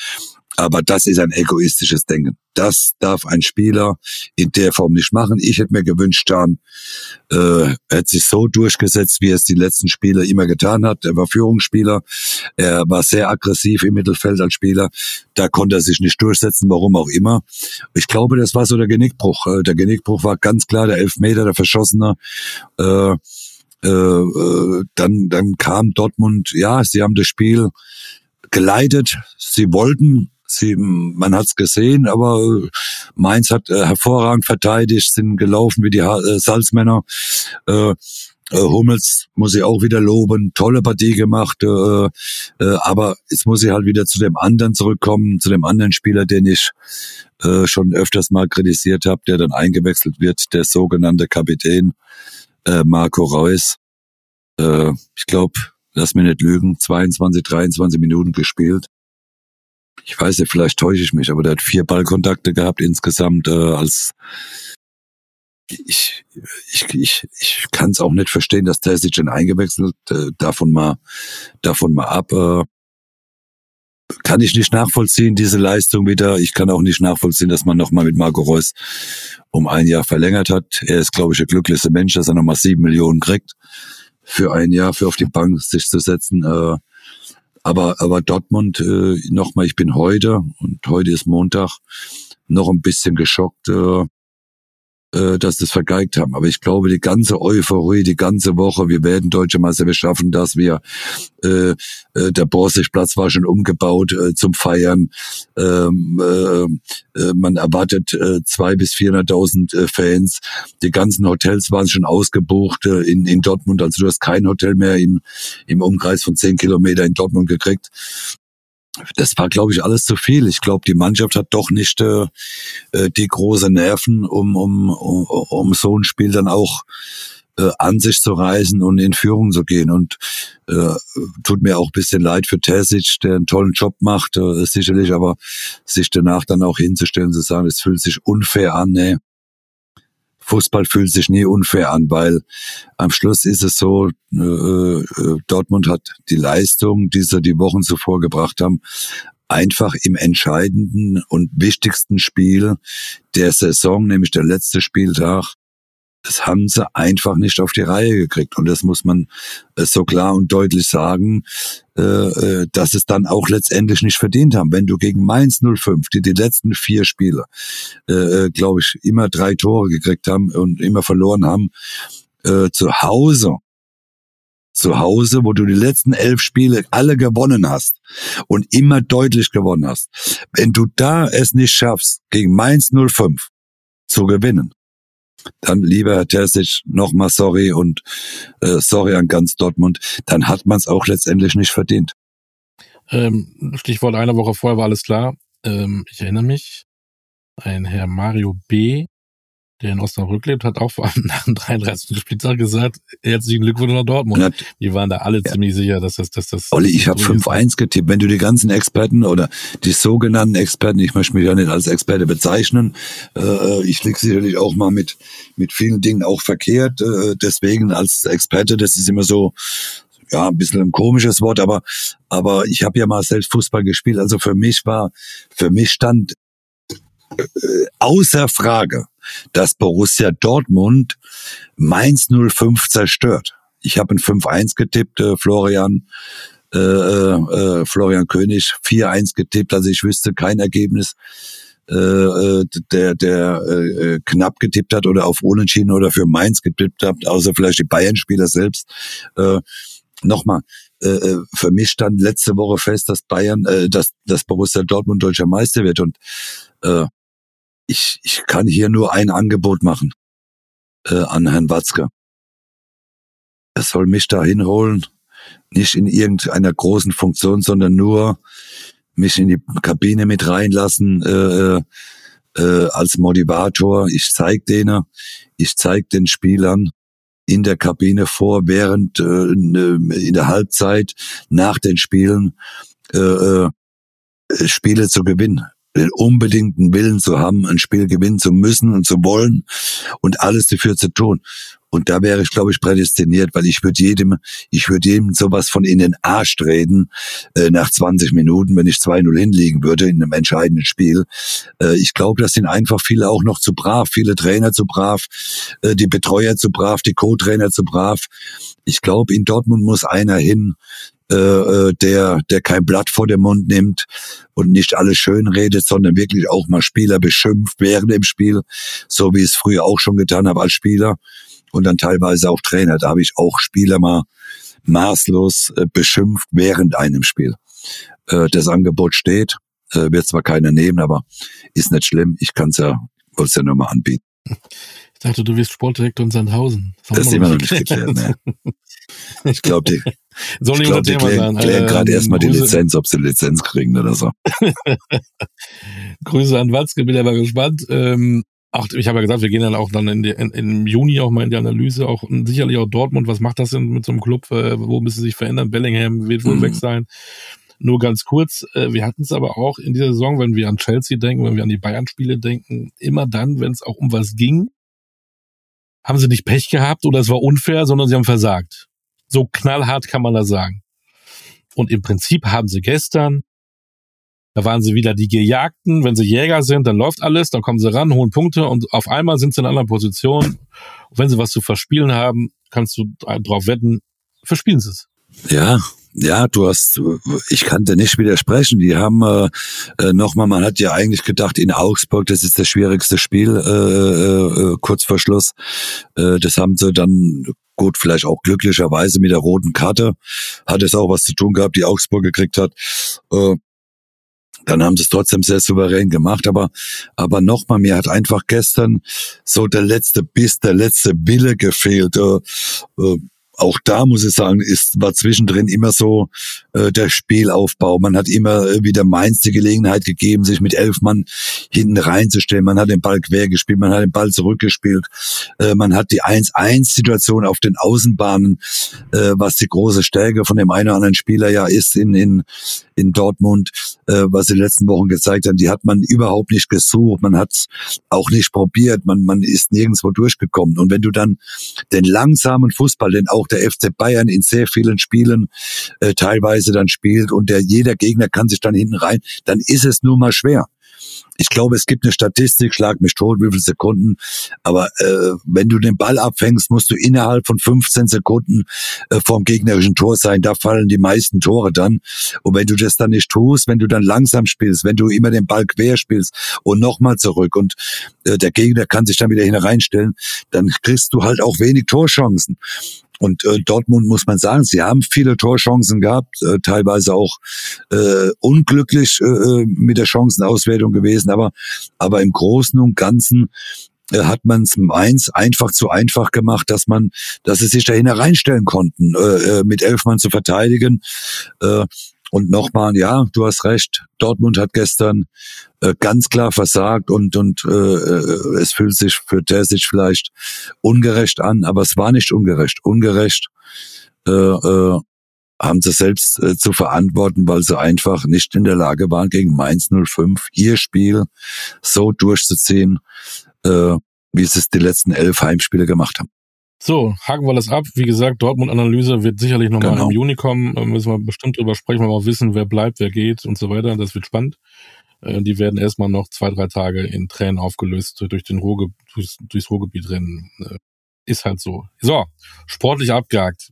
Aber das ist ein egoistisches Denken. Das darf ein Spieler in der Form nicht machen. Ich hätte mir gewünscht, Jan äh, hätte sich so durchgesetzt, wie er es die letzten Spiele immer getan hat. Er war Führungsspieler, er war sehr aggressiv im Mittelfeld als Spieler. Da konnte er sich nicht durchsetzen, warum auch immer. Ich glaube, das war so der Genickbruch. Äh, der Genickbruch war ganz klar der Elfmeter, der Verschossene. Äh, äh, äh, dann, dann kam Dortmund, ja, sie haben das Spiel geleitet, sie wollten, Sie, man hat's gesehen, aber äh, Mainz hat äh, hervorragend verteidigt, sind gelaufen wie die äh, Salzmänner. Äh, äh, Hummels muss ich auch wieder loben, tolle Partie gemacht, äh, äh, aber jetzt muss ich halt wieder zu dem anderen zurückkommen, zu dem anderen Spieler, den ich äh, schon öfters mal kritisiert habe, der dann eingewechselt wird, der sogenannte Kapitän äh, Marco Reus. Äh, ich glaube, lass mir nicht lügen, 22, 23 Minuten gespielt ich weiß nicht, vielleicht täusche ich mich, aber der hat vier Ballkontakte gehabt insgesamt äh, als ich, ich, ich, ich kann es auch nicht verstehen, dass der sich schon eingewechselt, äh, davon mal, davon mal ab. Äh, kann ich nicht nachvollziehen, diese Leistung wieder. Ich kann auch nicht nachvollziehen, dass man nochmal mit Marco Reus um ein Jahr verlängert hat. Er ist, glaube ich, der glücklichste Mensch, dass er nochmal sieben Millionen kriegt für ein Jahr, für auf die Bank sich zu setzen. Äh, aber, aber Dortmund, äh, nochmal, ich bin heute, und heute ist Montag, noch ein bisschen geschockt, äh, äh, dass das vergeigt haben. Aber ich glaube, die ganze Euphorie, die ganze Woche, wir werden Deutsche Meister, wir schaffen das, wir, äh, äh, der Borsigplatz war schon umgebaut äh, zum Feiern. Ähm, äh, äh, man erwartet äh, zwei bis 400.000 äh, Fans. Die ganzen Hotels waren schon ausgebucht äh, in, in Dortmund. Also du hast kein Hotel mehr im, im Umkreis von zehn Kilometer in Dortmund gekriegt das war, glaube ich, alles zu viel. Ich glaube, die Mannschaft hat doch nicht äh, äh, die große Nerven, um, um, um, um so ein Spiel dann auch äh, an sich zu reißen und in Führung zu gehen. Und äh, tut mir auch ein bisschen leid für Terzic, der einen tollen Job macht, äh, sicherlich, aber sich danach dann auch hinzustellen, zu sagen, es fühlt sich unfair an, nee. Fußball fühlt sich nie unfair an, weil am Schluss ist es so, äh, äh, Dortmund hat die Leistung, die sie die Wochen zuvor gebracht haben, einfach im entscheidenden und wichtigsten Spiel der Saison, nämlich der letzte Spieltag, das haben sie einfach nicht auf die Reihe gekriegt. Und das muss man äh, so klar und deutlich sagen, äh, äh, dass es dann auch letztendlich nicht verdient haben. Wenn du gegen Mainz 05, die die letzten vier Spiele, glaube ich, immer drei Tore gekriegt haben und immer verloren haben, zu Hause zu Hause, wo du die letzten elf Spiele alle gewonnen hast und immer deutlich gewonnen hast. Wenn du da es nicht schaffst, gegen Mainz 05 zu gewinnen, dann lieber Herr Terzic nochmal sorry und äh, sorry an ganz Dortmund, dann hat man es auch letztendlich nicht verdient. Ähm, Stichwort eine Woche vorher war alles klar. Ähm, ich erinnere mich, ein Herr Mario B., der in Osnabrück lebt, hat auch vor allem nach dem 33. Spieltag gesagt, herzlichen Glückwunsch nach Dortmund. Hat, die waren da alle ja. ziemlich sicher, dass das, dass das. Olli, ich habe 5-1 getippt. Wenn du die ganzen Experten oder die sogenannten Experten, ich möchte mich ja nicht als Experte bezeichnen, äh, ich liege sicherlich auch mal mit, mit vielen Dingen auch verkehrt. Äh, deswegen als Experte, das ist immer so, ja, ein bisschen ein komisches Wort, aber, aber ich habe ja mal selbst Fußball gespielt. Also für mich war, für mich stand außer Frage, dass Borussia Dortmund Mainz 05 zerstört. Ich habe ein 5-1 getippt, äh, Florian, äh, äh, Florian König 4-1 getippt, also ich wüsste kein Ergebnis, äh, äh, der, der äh, knapp getippt hat oder auf Unentschieden oder für Mainz getippt hat, außer vielleicht die Bayern-Spieler selbst. Äh, Nochmal, äh, äh, für mich stand letzte Woche fest, dass Bayern, äh, dass, dass Borussia Dortmund deutscher Meister wird und äh, ich, ich kann hier nur ein Angebot machen äh, an Herrn Watzke. Er soll mich da hinholen, nicht in irgendeiner großen Funktion, sondern nur mich in die Kabine mit reinlassen äh, äh, als Motivator. Ich zeig denen, ich zeig den Spielern, in der Kabine vor, während äh, ne, in der Halbzeit, nach den Spielen äh, äh, Spiele zu gewinnen den unbedingten Willen zu haben, ein Spiel gewinnen zu müssen und zu wollen und alles dafür zu tun. Und da wäre ich, glaube ich, prädestiniert, weil ich würde jedem, ich würde jedem sowas von in den Arsch treten äh, nach 20 Minuten, wenn ich 2-0 hinliegen würde in einem entscheidenden Spiel. Äh, ich glaube, das sind einfach viele auch noch zu brav, viele Trainer zu brav, äh, die Betreuer zu brav, die Co-Trainer zu brav. Ich glaube, in Dortmund muss einer hin, äh, äh, der, der kein Blatt vor den Mund nimmt und nicht alles schön redet, sondern wirklich auch mal Spieler beschimpft während dem Spiel, so wie ich es früher auch schon getan habe als Spieler und dann teilweise auch Trainer. Da habe ich auch Spieler mal maßlos äh, beschimpft während einem Spiel. Äh, das Angebot steht, äh, wird zwar keiner nehmen, aber ist nicht schlimm. Ich kann es ja, wollte es ja nur mal anbieten. Ich dachte, du wirst Sportdirektor in Sandhausen. Das, das ist immer noch nicht geklärt. Ne? Ich glaube, die, Soll ich glaub, die klären, klären gerade ähm, erstmal die Lizenz, ob sie die Lizenz kriegen oder so. Grüße an Watzke, bin aber gespannt. Ähm, Ach, ich habe ja gesagt, wir gehen dann auch dann in, die, in, im Juni auch mal in die Analyse, auch sicherlich auch Dortmund. Was macht das denn mit so einem Club? Äh, wo müssen sie sich verändern? Bellingham wird wohl mhm. weg sein. Nur ganz kurz, äh, wir hatten es aber auch in dieser Saison, wenn wir an Chelsea denken, wenn wir an die Bayern-Spiele denken, immer dann, wenn es auch um was ging, haben sie nicht Pech gehabt oder es war unfair, sondern sie haben versagt. So knallhart kann man das sagen. Und im Prinzip haben sie gestern da waren sie wieder die Gejagten. Wenn sie Jäger sind, dann läuft alles, dann kommen sie ran, hohen Punkte und auf einmal sind sie in einer anderen Position. Und wenn sie was zu verspielen haben, kannst du drauf wetten, verspielen sie es. Ja, ja, du hast, ich kann dir nicht widersprechen. Die haben äh, äh, nochmal, man hat ja eigentlich gedacht, in Augsburg, das ist das schwierigste Spiel äh, äh, äh, kurz vor Schluss. Äh, das haben sie dann gut, vielleicht auch glücklicherweise mit der roten Karte hat es auch was zu tun gehabt, die Augsburg gekriegt hat. Äh, dann haben sie es trotzdem sehr souverän gemacht. Aber, aber nochmal, mir hat einfach gestern so der letzte Biss, der letzte Wille gefehlt. Äh, äh, auch da muss ich sagen, ist, war zwischendrin immer so äh, der Spielaufbau. Man hat immer äh, wieder Mainz die Gelegenheit gegeben, sich mit elf Mann hinten reinzustellen. Man hat den Ball quer gespielt, man hat den Ball zurückgespielt. Äh, man hat die 1-1-Situation auf den Außenbahnen, äh, was die große Stärke von dem einen oder anderen Spieler ja ist in, in, in Dortmund, äh, was den letzten Wochen gezeigt haben. Die hat man überhaupt nicht gesucht. Man hat es auch nicht probiert. Man, man ist nirgendwo durchgekommen. Und wenn du dann den langsamen Fußball, den auch der FC Bayern in sehr vielen Spielen äh, teilweise dann spielt und der jeder Gegner kann sich dann hinten rein, dann ist es nun mal schwer. Ich glaube, es gibt eine Statistik, schlag mich tot, wie viele Sekunden. Aber äh, wenn du den Ball abfängst, musst du innerhalb von 15 Sekunden äh, vom gegnerischen Tor sein. Da fallen die meisten Tore dann. Und wenn du das dann nicht tust, wenn du dann langsam spielst, wenn du immer den Ball quer spielst und nochmal zurück und äh, der Gegner kann sich dann wieder hineinstellen, dann kriegst du halt auch wenig Torchancen. Und äh, Dortmund muss man sagen, sie haben viele Torchancen gehabt, äh, teilweise auch äh, unglücklich äh, äh, mit der Chancenauswertung gewesen, aber aber im Großen und Ganzen äh, hat man es eins einfach zu einfach gemacht, dass man, dass sie sich dahin reinstellen konnten, äh, äh, mit elf Mann zu verteidigen. Äh, und nochmal, ja, du hast recht. Dortmund hat gestern äh, ganz klar versagt und und äh, äh, es fühlt sich für Terzic vielleicht ungerecht an, aber es war nicht ungerecht. Ungerecht äh, äh, haben sie selbst äh, zu verantworten, weil sie einfach nicht in der Lage waren, gegen Mainz 05 ihr Spiel so durchzuziehen, äh, wie sie es die letzten elf Heimspiele gemacht haben. So, haken wir das ab. Wie gesagt, Dortmund-Analyse wird sicherlich nochmal genau. im Juni kommen. Da müssen wir bestimmt drüber sprechen, weil wir auch wissen, wer bleibt, wer geht und so weiter. Das wird spannend. Äh, die werden erstmal noch zwei, drei Tage in Tränen aufgelöst durch den Ruhrge durchs, durchs Ruhrgebiet rennen. Äh, ist halt so. So, sportlich abgehakt.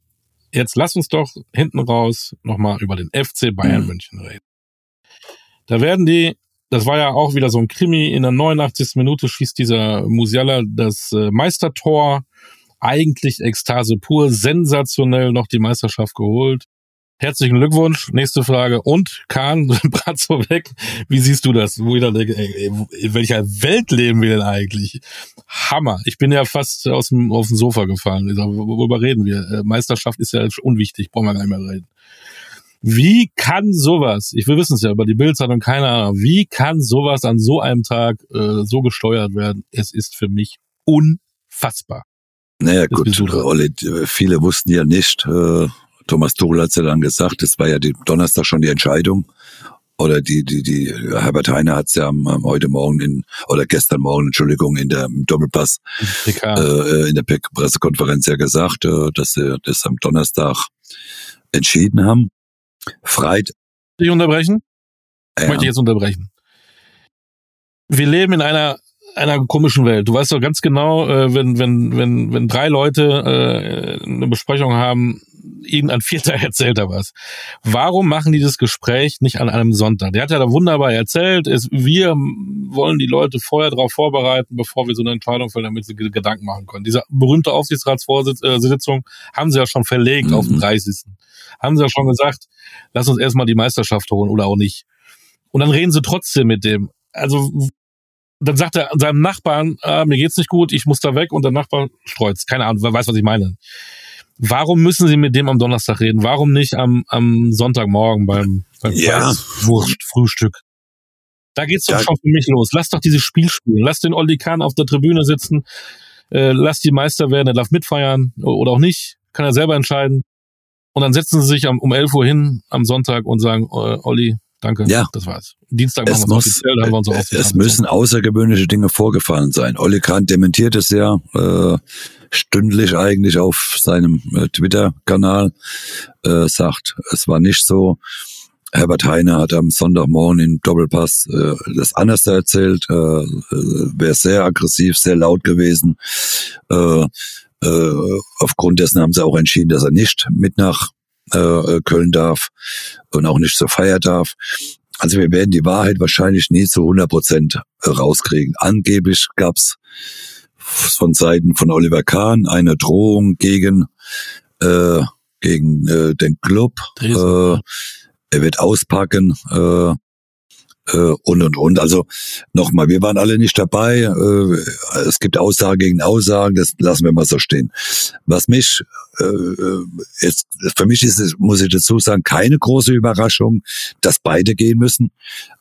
Jetzt lass uns doch hinten raus nochmal über den FC Bayern mhm. München reden. Da werden die, das war ja auch wieder so ein Krimi, in der 89. Minute schießt dieser Musiala das äh, Meistertor eigentlich Ekstase pur, sensationell noch die Meisterschaft geholt. Herzlichen Glückwunsch. Nächste Frage. Und Kahn, Bratzo weg. Wie siehst du das? Wo ich dann denke, ey, in welcher Welt leben wir denn eigentlich? Hammer. Ich bin ja fast aus dem, auf dem Sofa gefallen. Ich sag, worüber reden wir? Äh, Meisterschaft ist ja unwichtig. Brauchen wir gar nicht mehr reden. Wie kann sowas, ich will wissen es ja über die Bildzeitung, keine Ahnung, wie kann sowas an so einem Tag äh, so gesteuert werden? Es ist für mich unfassbar. Naja, gut, Olli, viele wussten ja nicht, äh, Thomas Tuchel hat ja dann gesagt, es war ja die Donnerstag schon die Entscheidung. Oder die, die, die, Herbert Heine hat es ja am, am, heute Morgen in, oder gestern Morgen, Entschuldigung, in der im Doppelpass, äh, in der Pressekonferenz ja gesagt, äh, dass sie das am Donnerstag entschieden haben. Freit. Ich unterbrechen? Ja. Möchte ich jetzt unterbrechen. Wir leben in einer einer komischen Welt. Du weißt doch ganz genau, äh, wenn wenn wenn wenn drei Leute äh, eine Besprechung haben, irgendein Vierter erzählt da was. Warum machen die das Gespräch nicht an einem Sonntag? Der hat ja da wunderbar erzählt, ist, wir wollen die Leute vorher darauf vorbereiten, bevor wir so eine Entscheidung fällen, damit sie Gedanken machen können. Diese berühmte Aufsichtsratsvorsitzung haben sie ja schon verlegt mhm. auf den 30. Haben sie ja schon gesagt, lass uns erstmal die Meisterschaft holen oder auch nicht. Und dann reden sie trotzdem mit dem. Also dann sagt er seinem Nachbarn, ah, mir geht's nicht gut, ich muss da weg und der Nachbar streut. Keine Ahnung, wer weiß, was ich meine. Warum müssen Sie mit dem am Donnerstag reden? Warum nicht am, am Sonntagmorgen beim, beim ja. Frühstück? Da geht's doch ja. schon für mich los. Lass doch dieses Spiel spielen. Lass den Olli Kahn auf der Tribüne sitzen. Äh, lass die Meister werden. Er darf mitfeiern oder auch nicht. Kann er selber entscheiden. Und dann setzen sie sich am, um 11 Uhr hin am Sonntag und sagen, äh, Olli, danke, ja. das war's. Dienstag machen wir muss, offiziell, dann haben wir uns auch Es müssen außergewöhnliche Dinge vorgefallen sein. Olli Kahn dementiert es ja. Äh, stündlich eigentlich auf seinem äh, Twitter-Kanal, äh, sagt, es war nicht so. Herbert Heine hat am Sonntagmorgen im Doppelpass äh, das anders erzählt, äh, äh, wäre sehr aggressiv, sehr laut gewesen. Äh, äh, aufgrund dessen haben sie auch entschieden, dass er nicht mit nach äh, Köln darf und auch nicht zur Feier darf. Also wir werden die Wahrheit wahrscheinlich nie zu 100 Prozent rauskriegen. Angeblich gab's von Seiten von Oliver Kahn eine Drohung gegen äh, gegen äh, den Club. Äh, er wird auspacken. Äh, äh, und und und. Also nochmal, wir waren alle nicht dabei. Äh, es gibt Aussagen gegen Aussagen, das lassen wir mal so stehen. Was mich äh, jetzt für mich ist es, muss ich dazu sagen, keine große Überraschung, dass beide gehen müssen.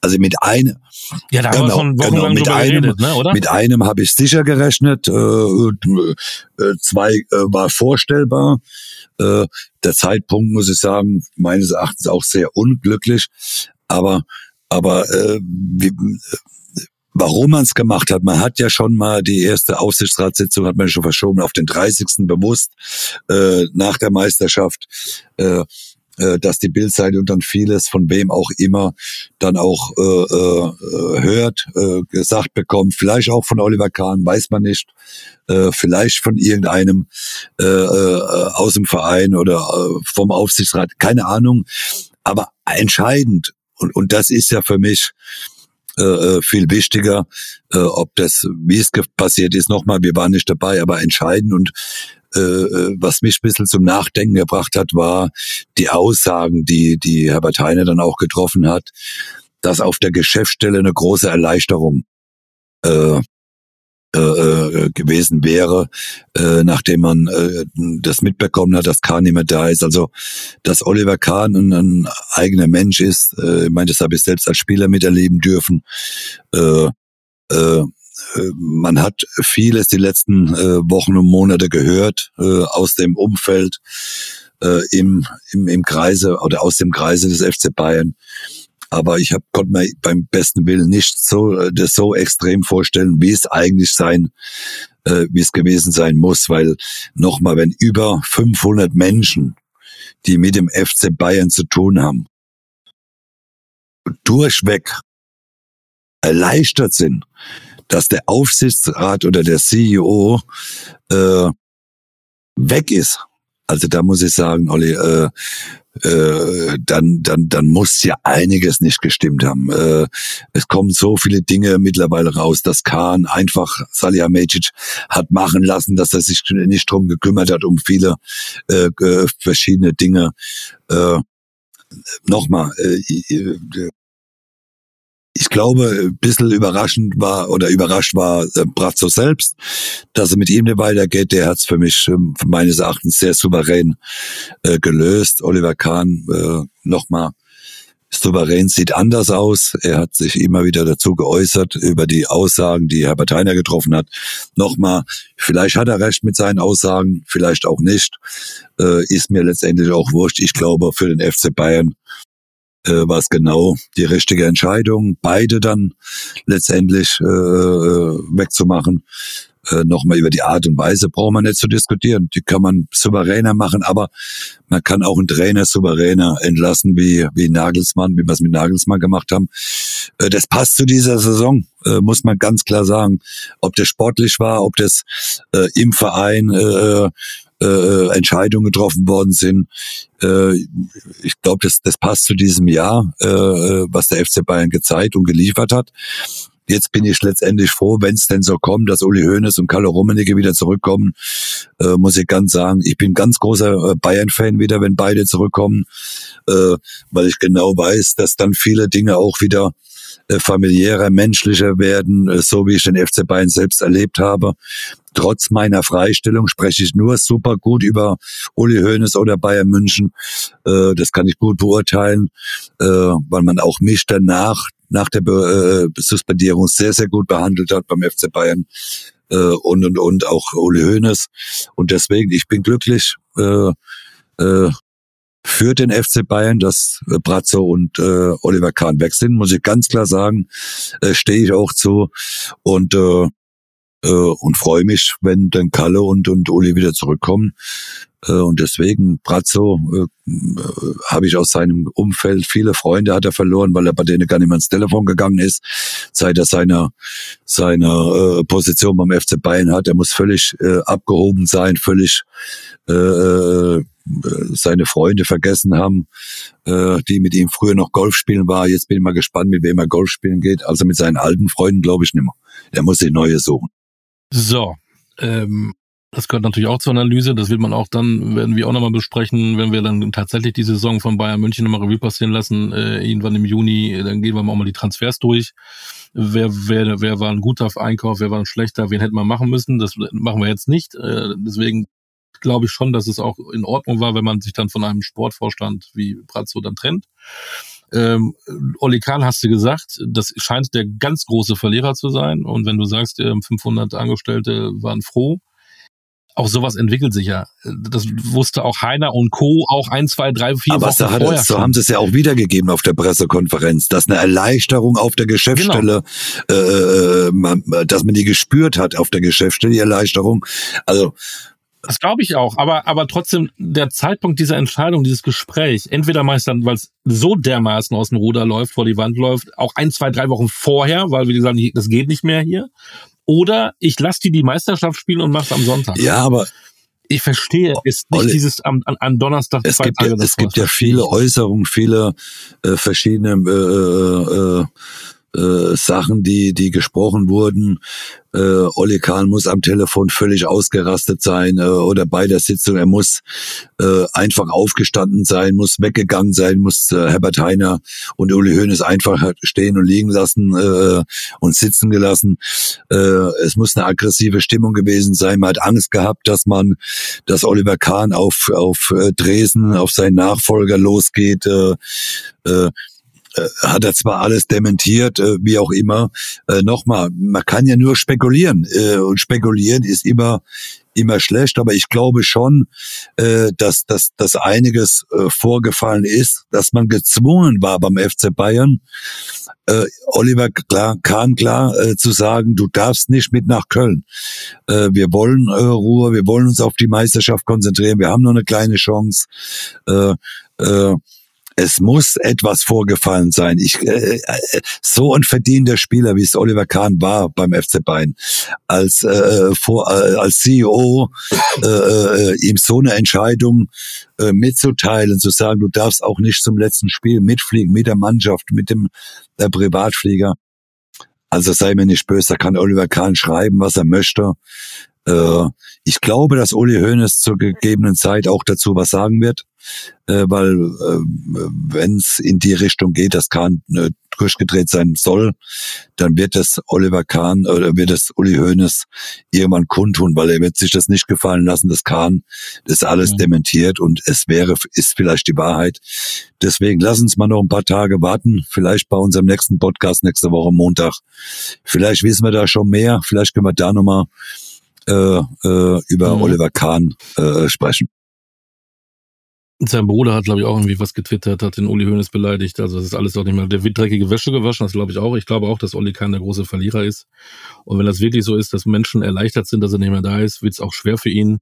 Also mit einem, ja, da genau, haben wir genau, genau, mit einem, geredet, ne, oder? Mit einem habe ich sicher gerechnet. Äh, äh, zwei äh, war vorstellbar. Äh, der Zeitpunkt muss ich sagen, meines Erachtens auch sehr unglücklich. Aber aber äh, wie, warum man es gemacht hat, man hat ja schon mal die erste Aufsichtsratssitzung hat man schon verschoben auf den 30. bewusst äh, nach der Meisterschaft. Äh, äh, dass die Bildzeitung dann vieles von wem auch immer dann auch äh, äh, hört, äh, gesagt bekommt, vielleicht auch von Oliver Kahn, weiß man nicht, äh, vielleicht von irgendeinem äh, äh, aus dem Verein oder äh, vom Aufsichtsrat, keine Ahnung. Aber entscheidend und, und das ist ja für mich äh, äh, viel wichtiger, äh, ob das, wie es passiert ist, nochmal, wir waren nicht dabei, aber entscheidend. Und äh, äh, was mich ein bisschen zum Nachdenken gebracht hat, war die Aussagen, die, die Herbert Heine dann auch getroffen hat, dass auf der Geschäftsstelle eine große Erleichterung äh, äh, äh, gewesen wäre, äh, nachdem man äh, das mitbekommen hat, dass Kahn nicht mehr da ist. Also, dass Oliver Kahn ein, ein eigener Mensch ist, äh, ich meine, das habe ich selbst als Spieler miterleben dürfen. Äh, äh, man hat vieles die letzten äh, Wochen und Monate gehört äh, aus dem Umfeld äh, im, im, im Kreise oder aus dem Kreise des FC Bayern. Aber ich hab, konnte mir beim besten Willen nicht so äh, das so extrem vorstellen, wie es eigentlich sein, äh, wie es gewesen sein muss, weil nochmal, wenn über 500 Menschen, die mit dem FC Bayern zu tun haben, durchweg erleichtert sind, dass der Aufsichtsrat oder der CEO äh, weg ist. Also da muss ich sagen, Olli, äh, äh, dann, dann, dann muss ja einiges nicht gestimmt haben. Äh, es kommen so viele Dinge mittlerweile raus, dass Kahn einfach Salihamidzic hat machen lassen, dass er sich nicht drum gekümmert hat, um viele äh, verschiedene Dinge. Äh, Nochmal, äh, ich glaube, ein bisschen überraschend war oder überrascht war äh, Brazzo selbst, dass er mit ihm nicht weitergeht. Der hat es für mich ähm, meines Erachtens sehr souverän äh, gelöst. Oliver Kahn äh, nochmal Souverän sieht anders aus. Er hat sich immer wieder dazu geäußert über die Aussagen, die Herbert Heiner getroffen hat. Nochmal, vielleicht hat er recht mit seinen Aussagen, vielleicht auch nicht. Äh, ist mir letztendlich auch wurscht. Ich glaube, für den FC Bayern war es genau die richtige Entscheidung, beide dann letztendlich äh, äh wegzumachen äh, nochmal über die Art und Weise braucht man nicht zu diskutieren. Die kann man souveräner machen, aber man kann auch einen Trainer souveräner entlassen, wie, wie Nagelsmann, wie wir es mit Nagelsmann gemacht haben. Äh, das passt zu dieser Saison, äh, muss man ganz klar sagen. Ob das sportlich war, ob das äh, im Verein äh, äh, Entscheidungen getroffen worden sind. Äh, ich glaube, das, das passt zu diesem Jahr, äh, was der FC Bayern gezeigt und geliefert hat. Jetzt bin ich letztendlich froh, wenn es denn so kommt, dass Uli Hoeneß und Kalle Rummenigge wieder zurückkommen, äh, muss ich ganz sagen. Ich bin ganz großer äh, Bayern-Fan wieder, wenn beide zurückkommen, äh, weil ich genau weiß, dass dann viele Dinge auch wieder äh, familiärer, menschlicher werden, äh, so wie ich den FC Bayern selbst erlebt habe. Trotz meiner Freistellung spreche ich nur super gut über Uli Hoeneß oder Bayern München. Äh, das kann ich gut beurteilen, weil man auch mich danach nach der Be äh, Suspendierung sehr, sehr gut behandelt hat beim FC Bayern äh, und, und, und auch Uli Hoeneß. Und deswegen, ich bin glücklich äh, äh, für den FC Bayern, dass äh, Brazzo und äh, Oliver Kahn weg sind, muss ich ganz klar sagen, äh, stehe ich auch zu und äh, äh, und freue mich, wenn dann Kalle und, und Uli wieder zurückkommen. Äh, und deswegen, Brazzo, äh, äh, habe ich aus seinem Umfeld viele Freunde hat er verloren, weil er bei denen gar nicht mehr ins Telefon gegangen ist, seit er seine, seine äh, Position beim FC Bayern hat. Er muss völlig äh, abgehoben sein, völlig äh, äh, seine Freunde vergessen haben, äh, die mit ihm früher noch Golf spielen war. Jetzt bin ich mal gespannt, mit wem er Golf spielen geht. Also mit seinen alten Freunden glaube ich nicht mehr. Er muss sich neue suchen. So, ähm, das gehört natürlich auch zur Analyse. Das wird man auch dann, werden wir auch nochmal besprechen, wenn wir dann tatsächlich die Saison von Bayern München nochmal Revue passieren lassen, äh, irgendwann im Juni, dann gehen wir auch mal die Transfers durch. Wer, wer, wer war ein guter Einkauf, wer war ein schlechter, wen hätte man machen müssen? Das machen wir jetzt nicht. Äh, deswegen glaube ich schon, dass es auch in Ordnung war, wenn man sich dann von einem Sportvorstand wie Brazzo dann trennt. Ähm, Oli Kahn hast du gesagt, das scheint der ganz große Verlierer zu sein. Und wenn du sagst, 500 ähm, Angestellte waren froh, auch sowas entwickelt sich ja. Das wusste auch Heiner und Co. auch ein, zwei, drei, vier Aber Wochen hat vorher. So haben sie es ja auch wiedergegeben auf der Pressekonferenz, dass eine Erleichterung auf der Geschäftsstelle, genau. äh, man, dass man die gespürt hat auf der Geschäftsstelle, die Erleichterung. Also das glaube ich auch, aber, aber trotzdem der Zeitpunkt dieser Entscheidung, dieses Gespräch, entweder meistern, weil es so dermaßen aus dem Ruder läuft, vor die Wand läuft, auch ein, zwei, drei Wochen vorher, weil wir gesagt das geht nicht mehr hier. Oder ich lasse die die Meisterschaft spielen und mach's am Sonntag. Ja, aber ich verstehe es nicht Olli, dieses am, an Donnerstag. Es gibt ja, es gibt ja viele Äußerungen, viele äh, verschiedene äh, äh, äh, Sachen, die, die gesprochen wurden. Äh, Olli Kahn muss am Telefon völlig ausgerastet sein äh, oder bei der Sitzung. Er muss äh, einfach aufgestanden sein, muss weggegangen sein, muss äh, Herbert Heiner und Uli Hoeneß einfach stehen und liegen lassen äh, und sitzen gelassen. Äh, es muss eine aggressive Stimmung gewesen sein. Man hat Angst gehabt, dass man, dass Oliver Kahn auf, auf äh, Dresden, auf seinen Nachfolger losgeht. Äh, äh, hat er zwar alles dementiert, äh, wie auch immer. Äh, Nochmal, man kann ja nur spekulieren äh, und spekulieren ist immer immer schlecht, aber ich glaube schon, äh, dass, dass, dass einiges äh, vorgefallen ist, dass man gezwungen war beim FC Bayern, äh, Oliver Kahn klar äh, zu sagen, du darfst nicht mit nach Köln. Äh, wir wollen äh, Ruhe, wir wollen uns auf die Meisterschaft konzentrieren, wir haben noch eine kleine Chance. Äh, äh, es muss etwas vorgefallen sein. Ich, äh, äh, so ein verdienter Spieler, wie es Oliver Kahn war beim FC Bayern, als, äh, vor, äh, als CEO äh, äh, ihm so eine Entscheidung äh, mitzuteilen, zu sagen, du darfst auch nicht zum letzten Spiel mitfliegen mit der Mannschaft, mit dem der Privatflieger. Also sei mir nicht böse, da kann Oliver Kahn schreiben, was er möchte. Äh, ich glaube, dass Uli Hoeneß zur gegebenen Zeit auch dazu was sagen wird, äh, weil äh, wenn es in die Richtung geht, dass Kahn äh, durchgedreht sein soll, dann wird es Oliver Kahn oder wird es Uli Hoeneß irgendwann kundtun, weil er wird sich das nicht gefallen lassen, dass Kahn das alles mhm. dementiert und es wäre, ist vielleicht die Wahrheit. Deswegen lass uns mal noch ein paar Tage warten, vielleicht bei unserem nächsten Podcast nächste Woche Montag. Vielleicht wissen wir da schon mehr, vielleicht können wir da nochmal äh, äh, über mhm. Oliver Kahn äh, sprechen. Sein Bruder hat, glaube ich, auch irgendwie was getwittert, hat den Uli Hoeneß beleidigt. Also das ist alles auch nicht mehr der dreckige Wäsche gewaschen, das glaube ich auch. Ich glaube auch, dass Uli Kahn der große Verlierer ist. Und wenn das wirklich so ist, dass Menschen erleichtert sind, dass er nicht mehr da ist, wird es auch schwer für ihn,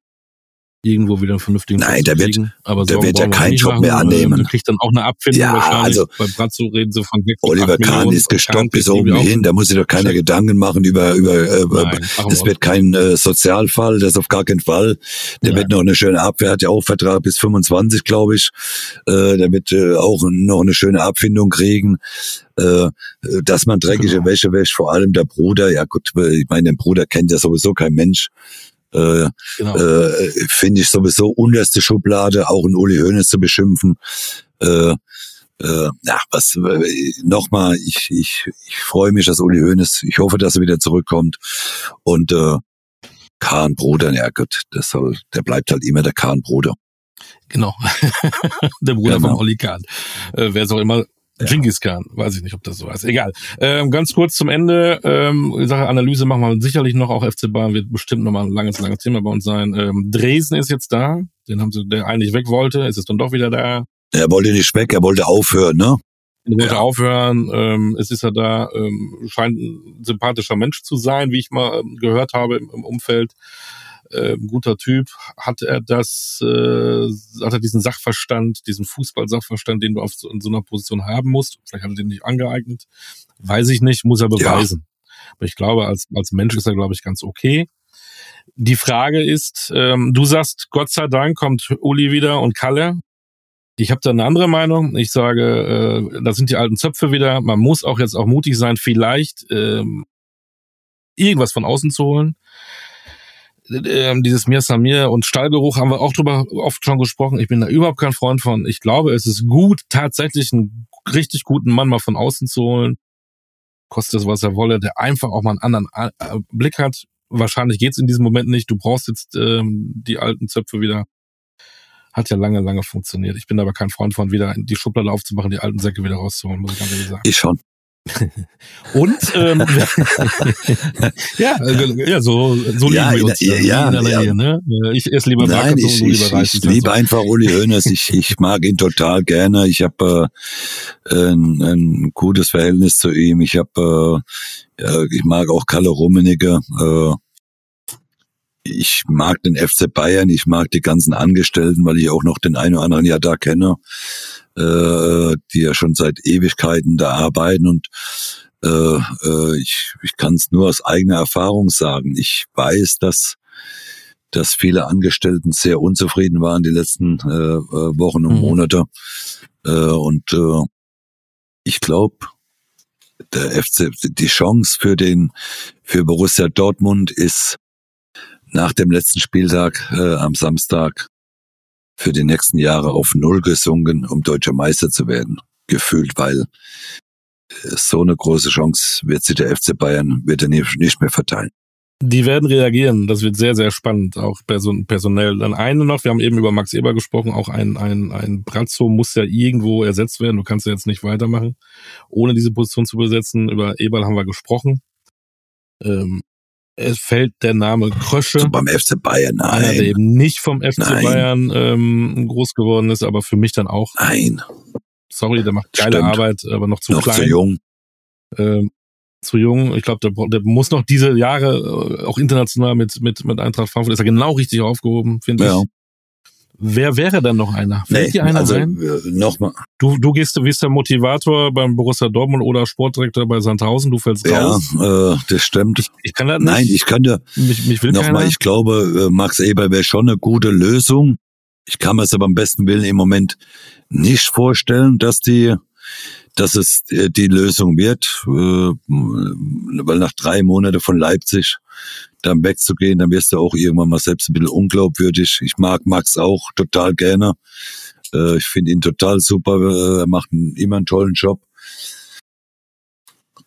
irgendwo wieder einen vernünftigen Nein, der wird, aber der wird ja keinen Job machen. mehr annehmen. Der kriegt dann auch eine Abfindung ja, wahrscheinlich. Also, Bei Brazzo reden sie von Oliver Kahn ist gestoppt bis oben hin, da muss sich doch keiner Gedanken machen über, über, über es wird kein äh, Sozialfall, das auf gar keinen Fall. Der Nein. wird noch eine schöne Abwehr, hat ja auch Vertrag bis 25, glaube ich. Äh, der wird äh, auch noch eine schöne Abfindung kriegen. Äh, dass man dreckige genau. Wäsche wäscht, vor allem der Bruder, ja gut, ich meine, den Bruder kennt ja sowieso kein Mensch äh, genau. äh, finde ich sowieso unterste Schublade, auch in Uli Hoeneß zu beschimpfen. Äh, äh, ja, was äh, nochmal, ich, ich, ich freue mich, dass Uli Hoeneß, ich hoffe, dass er wieder zurückkommt. Und äh, Kahn Bruder, ja Gott, das soll, der bleibt halt immer der Kahn Bruder. Genau. der Bruder genau. von Olli Kahn. Äh, wer es auch immer ja. Genghis Khan, weiß ich nicht, ob das so heißt. Egal. Ähm, ganz kurz zum Ende. Ähm, Sache Analyse machen wir sicherlich noch. Auch FC Bayern wird bestimmt noch mal ein langes, langes Thema bei uns sein. Ähm, Dresden ist jetzt da. Den haben sie, der eigentlich weg wollte, ist jetzt dann doch wieder da. Er wollte nicht weg, er wollte aufhören, ne? Er wollte ja. aufhören. Ähm, es ist er da. Ähm, scheint ein sympathischer Mensch zu sein, wie ich mal ähm, gehört habe im, im Umfeld äh, guter Typ, hat er das, äh, hat er diesen Sachverstand, diesen Fußball-Sachverstand, den du auf so, in so einer Position haben musst. Vielleicht hat er den nicht angeeignet. Weiß ich nicht, muss er beweisen. Ja. Aber ich glaube, als, als Mensch ist er, glaube ich, ganz okay. Die Frage ist, ähm, du sagst, Gott sei Dank kommt Uli wieder und Kalle. Ich habe da eine andere Meinung. Ich sage, äh, da sind die alten Zöpfe wieder. Man muss auch jetzt auch mutig sein, vielleicht ähm, irgendwas von außen zu holen ähm, dieses Mir Samir und Stallgeruch haben wir auch drüber oft schon gesprochen. Ich bin da überhaupt kein Freund von. Ich glaube, es ist gut, tatsächlich einen richtig guten Mann mal von außen zu holen. Kostet es, was er wolle, der einfach auch mal einen anderen äh, Blick hat. Wahrscheinlich geht's in diesem Moment nicht. Du brauchst jetzt ähm, die alten Zöpfe wieder. Hat ja lange, lange funktioniert. Ich bin aber kein Freund von, wieder die Schublade aufzumachen, die alten Säcke wieder rauszuholen, muss ich ganz ehrlich sagen. Ich schon. Und ähm, ja, äh, ja, so, so ja, lieben wir uns ja, ja, ja. Nähe, ne? Ich esse lieber Nein, ich, ich, lieber ich, liebe einfach Uli Hoeneß. Ich, ich mag ihn total gerne. Ich habe äh, ein, ein gutes Verhältnis zu ihm. Ich habe, äh, ja, ich mag auch Kalle Rummenigge. Äh, ich mag den FC Bayern. Ich mag die ganzen Angestellten, weil ich auch noch den einen oder anderen ja da kenne äh, die ja schon seit Ewigkeiten da arbeiten und äh, äh, ich, ich kann es nur aus eigener Erfahrung sagen. Ich weiß, dass dass viele Angestellten sehr unzufrieden waren die letzten äh, äh Wochen und mhm. Monate. Äh, und äh, ich glaube, der FC, die Chance für den für Borussia Dortmund ist nach dem letzten Spieltag äh, am Samstag für die nächsten Jahre auf Null gesungen, um deutscher Meister zu werden, gefühlt, weil äh, so eine große Chance wird sich der FC Bayern wird er nicht mehr verteilen. Die werden reagieren. Das wird sehr, sehr spannend, auch person personell. Dann eine noch, wir haben eben über Max Eber gesprochen, auch ein, ein, ein Brazzo muss ja irgendwo ersetzt werden. Du kannst ja jetzt nicht weitermachen, ohne diese Position zu besetzen. Über Eberl haben wir gesprochen. Ähm, es fällt der Name Krösche. So beim FC Bayern, nein. Einer, der eben nicht vom FC nein. Bayern ähm, groß geworden ist, aber für mich dann auch. Nein. Sorry, der macht geile Stimmt. Arbeit, aber noch zu noch klein. zu jung. Ähm, zu jung. Ich glaube, der, der, muss noch diese Jahre äh, auch international mit, mit, mit Eintracht Frankfurt ist er genau richtig aufgehoben, finde ja. ich. Wer wäre denn noch einer? Fällt nee, dir einer also, ein? Äh, Nochmal. Du, du gehst, du bist der Motivator beim Borussia Dortmund oder Sportdirektor bei Sandhausen, du fällst ja, raus. Ja, äh, das stimmt. Ich, ich kann das nicht. Nein, ich könnte, mich, mich will nochmal, ich glaube, äh, Max Eber wäre schon eine gute Lösung. Ich kann mir es aber am besten Willen im Moment nicht vorstellen, dass die, dass es äh, die Lösung wird, weil nach drei Monaten von Leipzig dann wegzugehen, dann wirst du auch irgendwann mal selbst ein bisschen unglaubwürdig. Ich mag Max auch total gerne. Äh, ich finde ihn total super. Er macht immer einen tollen Job.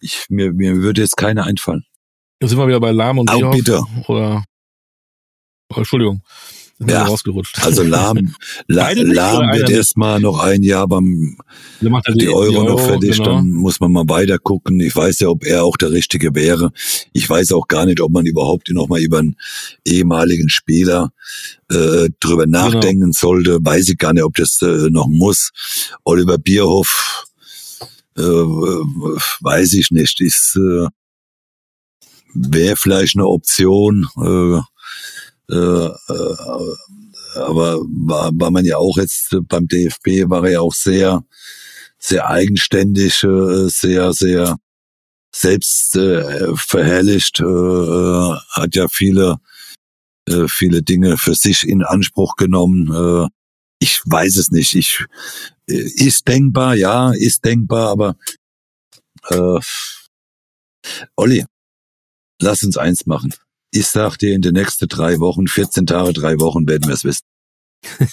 Ich, mir, mir würde jetzt keiner einfallen. Jetzt sind wir wieder bei Lahm und Auch bitte. Oder, oh, Entschuldigung. Ja, rausgerutscht. also Lahm, La, Lahm wird erstmal noch ein Jahr beim die, die Euro, Euro noch fertig, genau. dann muss man mal weiter gucken. Ich weiß ja, ob er auch der Richtige wäre. Ich weiß auch gar nicht, ob man überhaupt noch mal über einen ehemaligen Spieler äh, drüber genau. nachdenken genau. sollte. Weiß ich gar nicht, ob das äh, noch muss. Oliver Bierhoff, äh, weiß ich nicht, ist äh, wäre vielleicht eine Option. Äh, äh, äh, aber war, war man ja auch jetzt beim DFB, war er ja auch sehr, sehr eigenständig, äh, sehr, sehr selbst äh, verherrlicht, äh, äh, hat ja viele, äh, viele Dinge für sich in Anspruch genommen. Äh, ich weiß es nicht. Ich äh, ist denkbar, ja, ist denkbar, aber äh, Olli, lass uns eins machen. Ich sag dir, in den nächsten drei Wochen, 14 Tage, drei Wochen werden wir es wissen.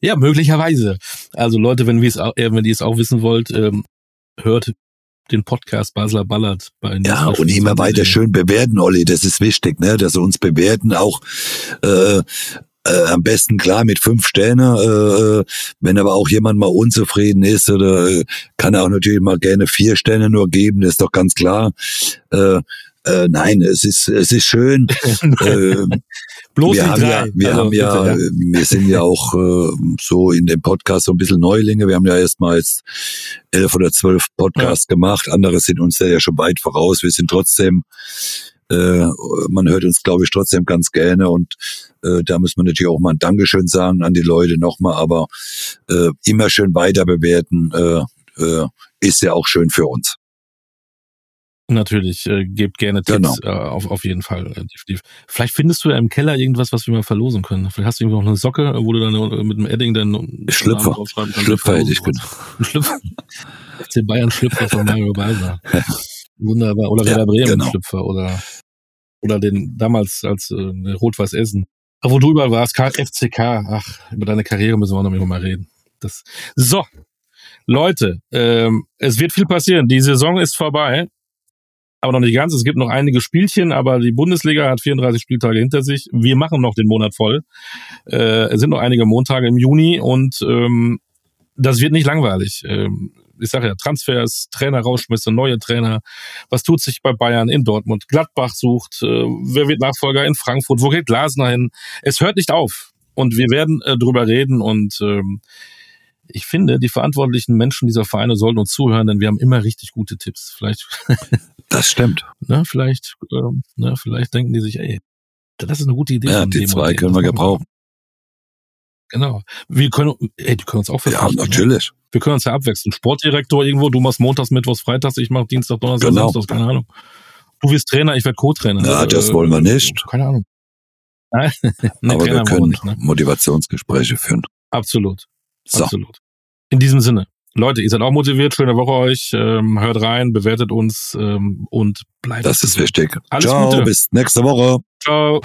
ja, möglicherweise. Also Leute, wenn, äh, wenn ihr es auch wissen wollt, ähm, hört den Podcast Basler Ballert bei Ja, und immer weiter schön bewerten, Olli, das ist wichtig, ne, dass sie uns bewerten, auch äh, äh, am besten klar mit fünf Sternen. Äh, äh, wenn aber auch jemand mal unzufrieden ist, oder äh, kann er auch natürlich mal gerne vier Sterne nur geben, das ist doch ganz klar. Äh, äh, nein, es ist es ist schön. äh, Bloß wir haben drei. ja, wir also, haben ja, bitte, ja, wir sind ja auch äh, so in dem Podcast so ein bisschen Neulinge. Wir haben ja erstmal jetzt elf oder zwölf Podcasts ja. gemacht. Andere sind uns ja schon weit voraus. Wir sind trotzdem äh, man hört uns, glaube ich, trotzdem ganz gerne und äh, da muss man natürlich auch mal ein Dankeschön sagen an die Leute nochmal, aber äh, immer schön weiter bewerten äh, äh, ist ja auch schön für uns. Natürlich, äh, gebt gerne Tipps genau. äh, auf, auf jeden Fall. Definitiv. Vielleicht findest du ja im Keller irgendwas, was wir mal verlosen können. Vielleicht hast du irgendwie noch eine Socke, wo du dann mit dem Edding dann Schlüpfer. Schlüpfer hätte ich gut. Schlüpfer. FC Bayern Schlüpfer von Mario Balser. Wunderbar. Oder Werder ja, Bremen genau. Schlüpfer oder, oder den damals als äh, Rot-Weiß Essen. Ach, wo du überall warst, FCK. Ach, über deine Karriere müssen wir noch mal reden. Das, so. Leute, ähm, es wird viel passieren. Die Saison ist vorbei. Aber noch nicht ganz. Es gibt noch einige Spielchen, aber die Bundesliga hat 34 Spieltage hinter sich. Wir machen noch den Monat voll. Äh, es sind noch einige Montage im Juni und ähm, das wird nicht langweilig. Ähm, ich sage ja, Transfers, Trainer rausschmisse, neue Trainer. Was tut sich bei Bayern in Dortmund? Gladbach sucht, äh, wer wird Nachfolger in Frankfurt? Wo geht Glasner hin? Es hört nicht auf. Und wir werden äh, drüber reden und ähm, ich finde, die verantwortlichen Menschen dieser Vereine sollten uns zuhören, denn wir haben immer richtig gute Tipps. Vielleicht. das stimmt. Ne, vielleicht, ähm, ne, vielleicht denken die sich, ey, das ist eine gute Idee. Ja, die zwei können wir gebrauchen. Genau. Wir können, ey, die können uns auch verpflichten. Ja, ne? natürlich. Ne? Wir können uns ja abwechseln. Sportdirektor irgendwo, du machst montags, mittwochs, freitags, ich mach Dienstag, Donnerstag, genau. Samstag, keine Ahnung. Du wirst Trainer, ich werde Co-Trainer. Ja, das äh, wollen wir nicht. Keine Ahnung. nee, Aber Trainer wir können wir nicht, ne? Motivationsgespräche führen. Absolut. So. Absolut. In diesem Sinne. Leute, ihr seid auch motiviert. Schöne Woche euch. Ähm, hört rein, bewertet uns ähm, und bleibt. Das ist wichtig. Alles Ciao, Gute. bis nächste Woche. Ciao.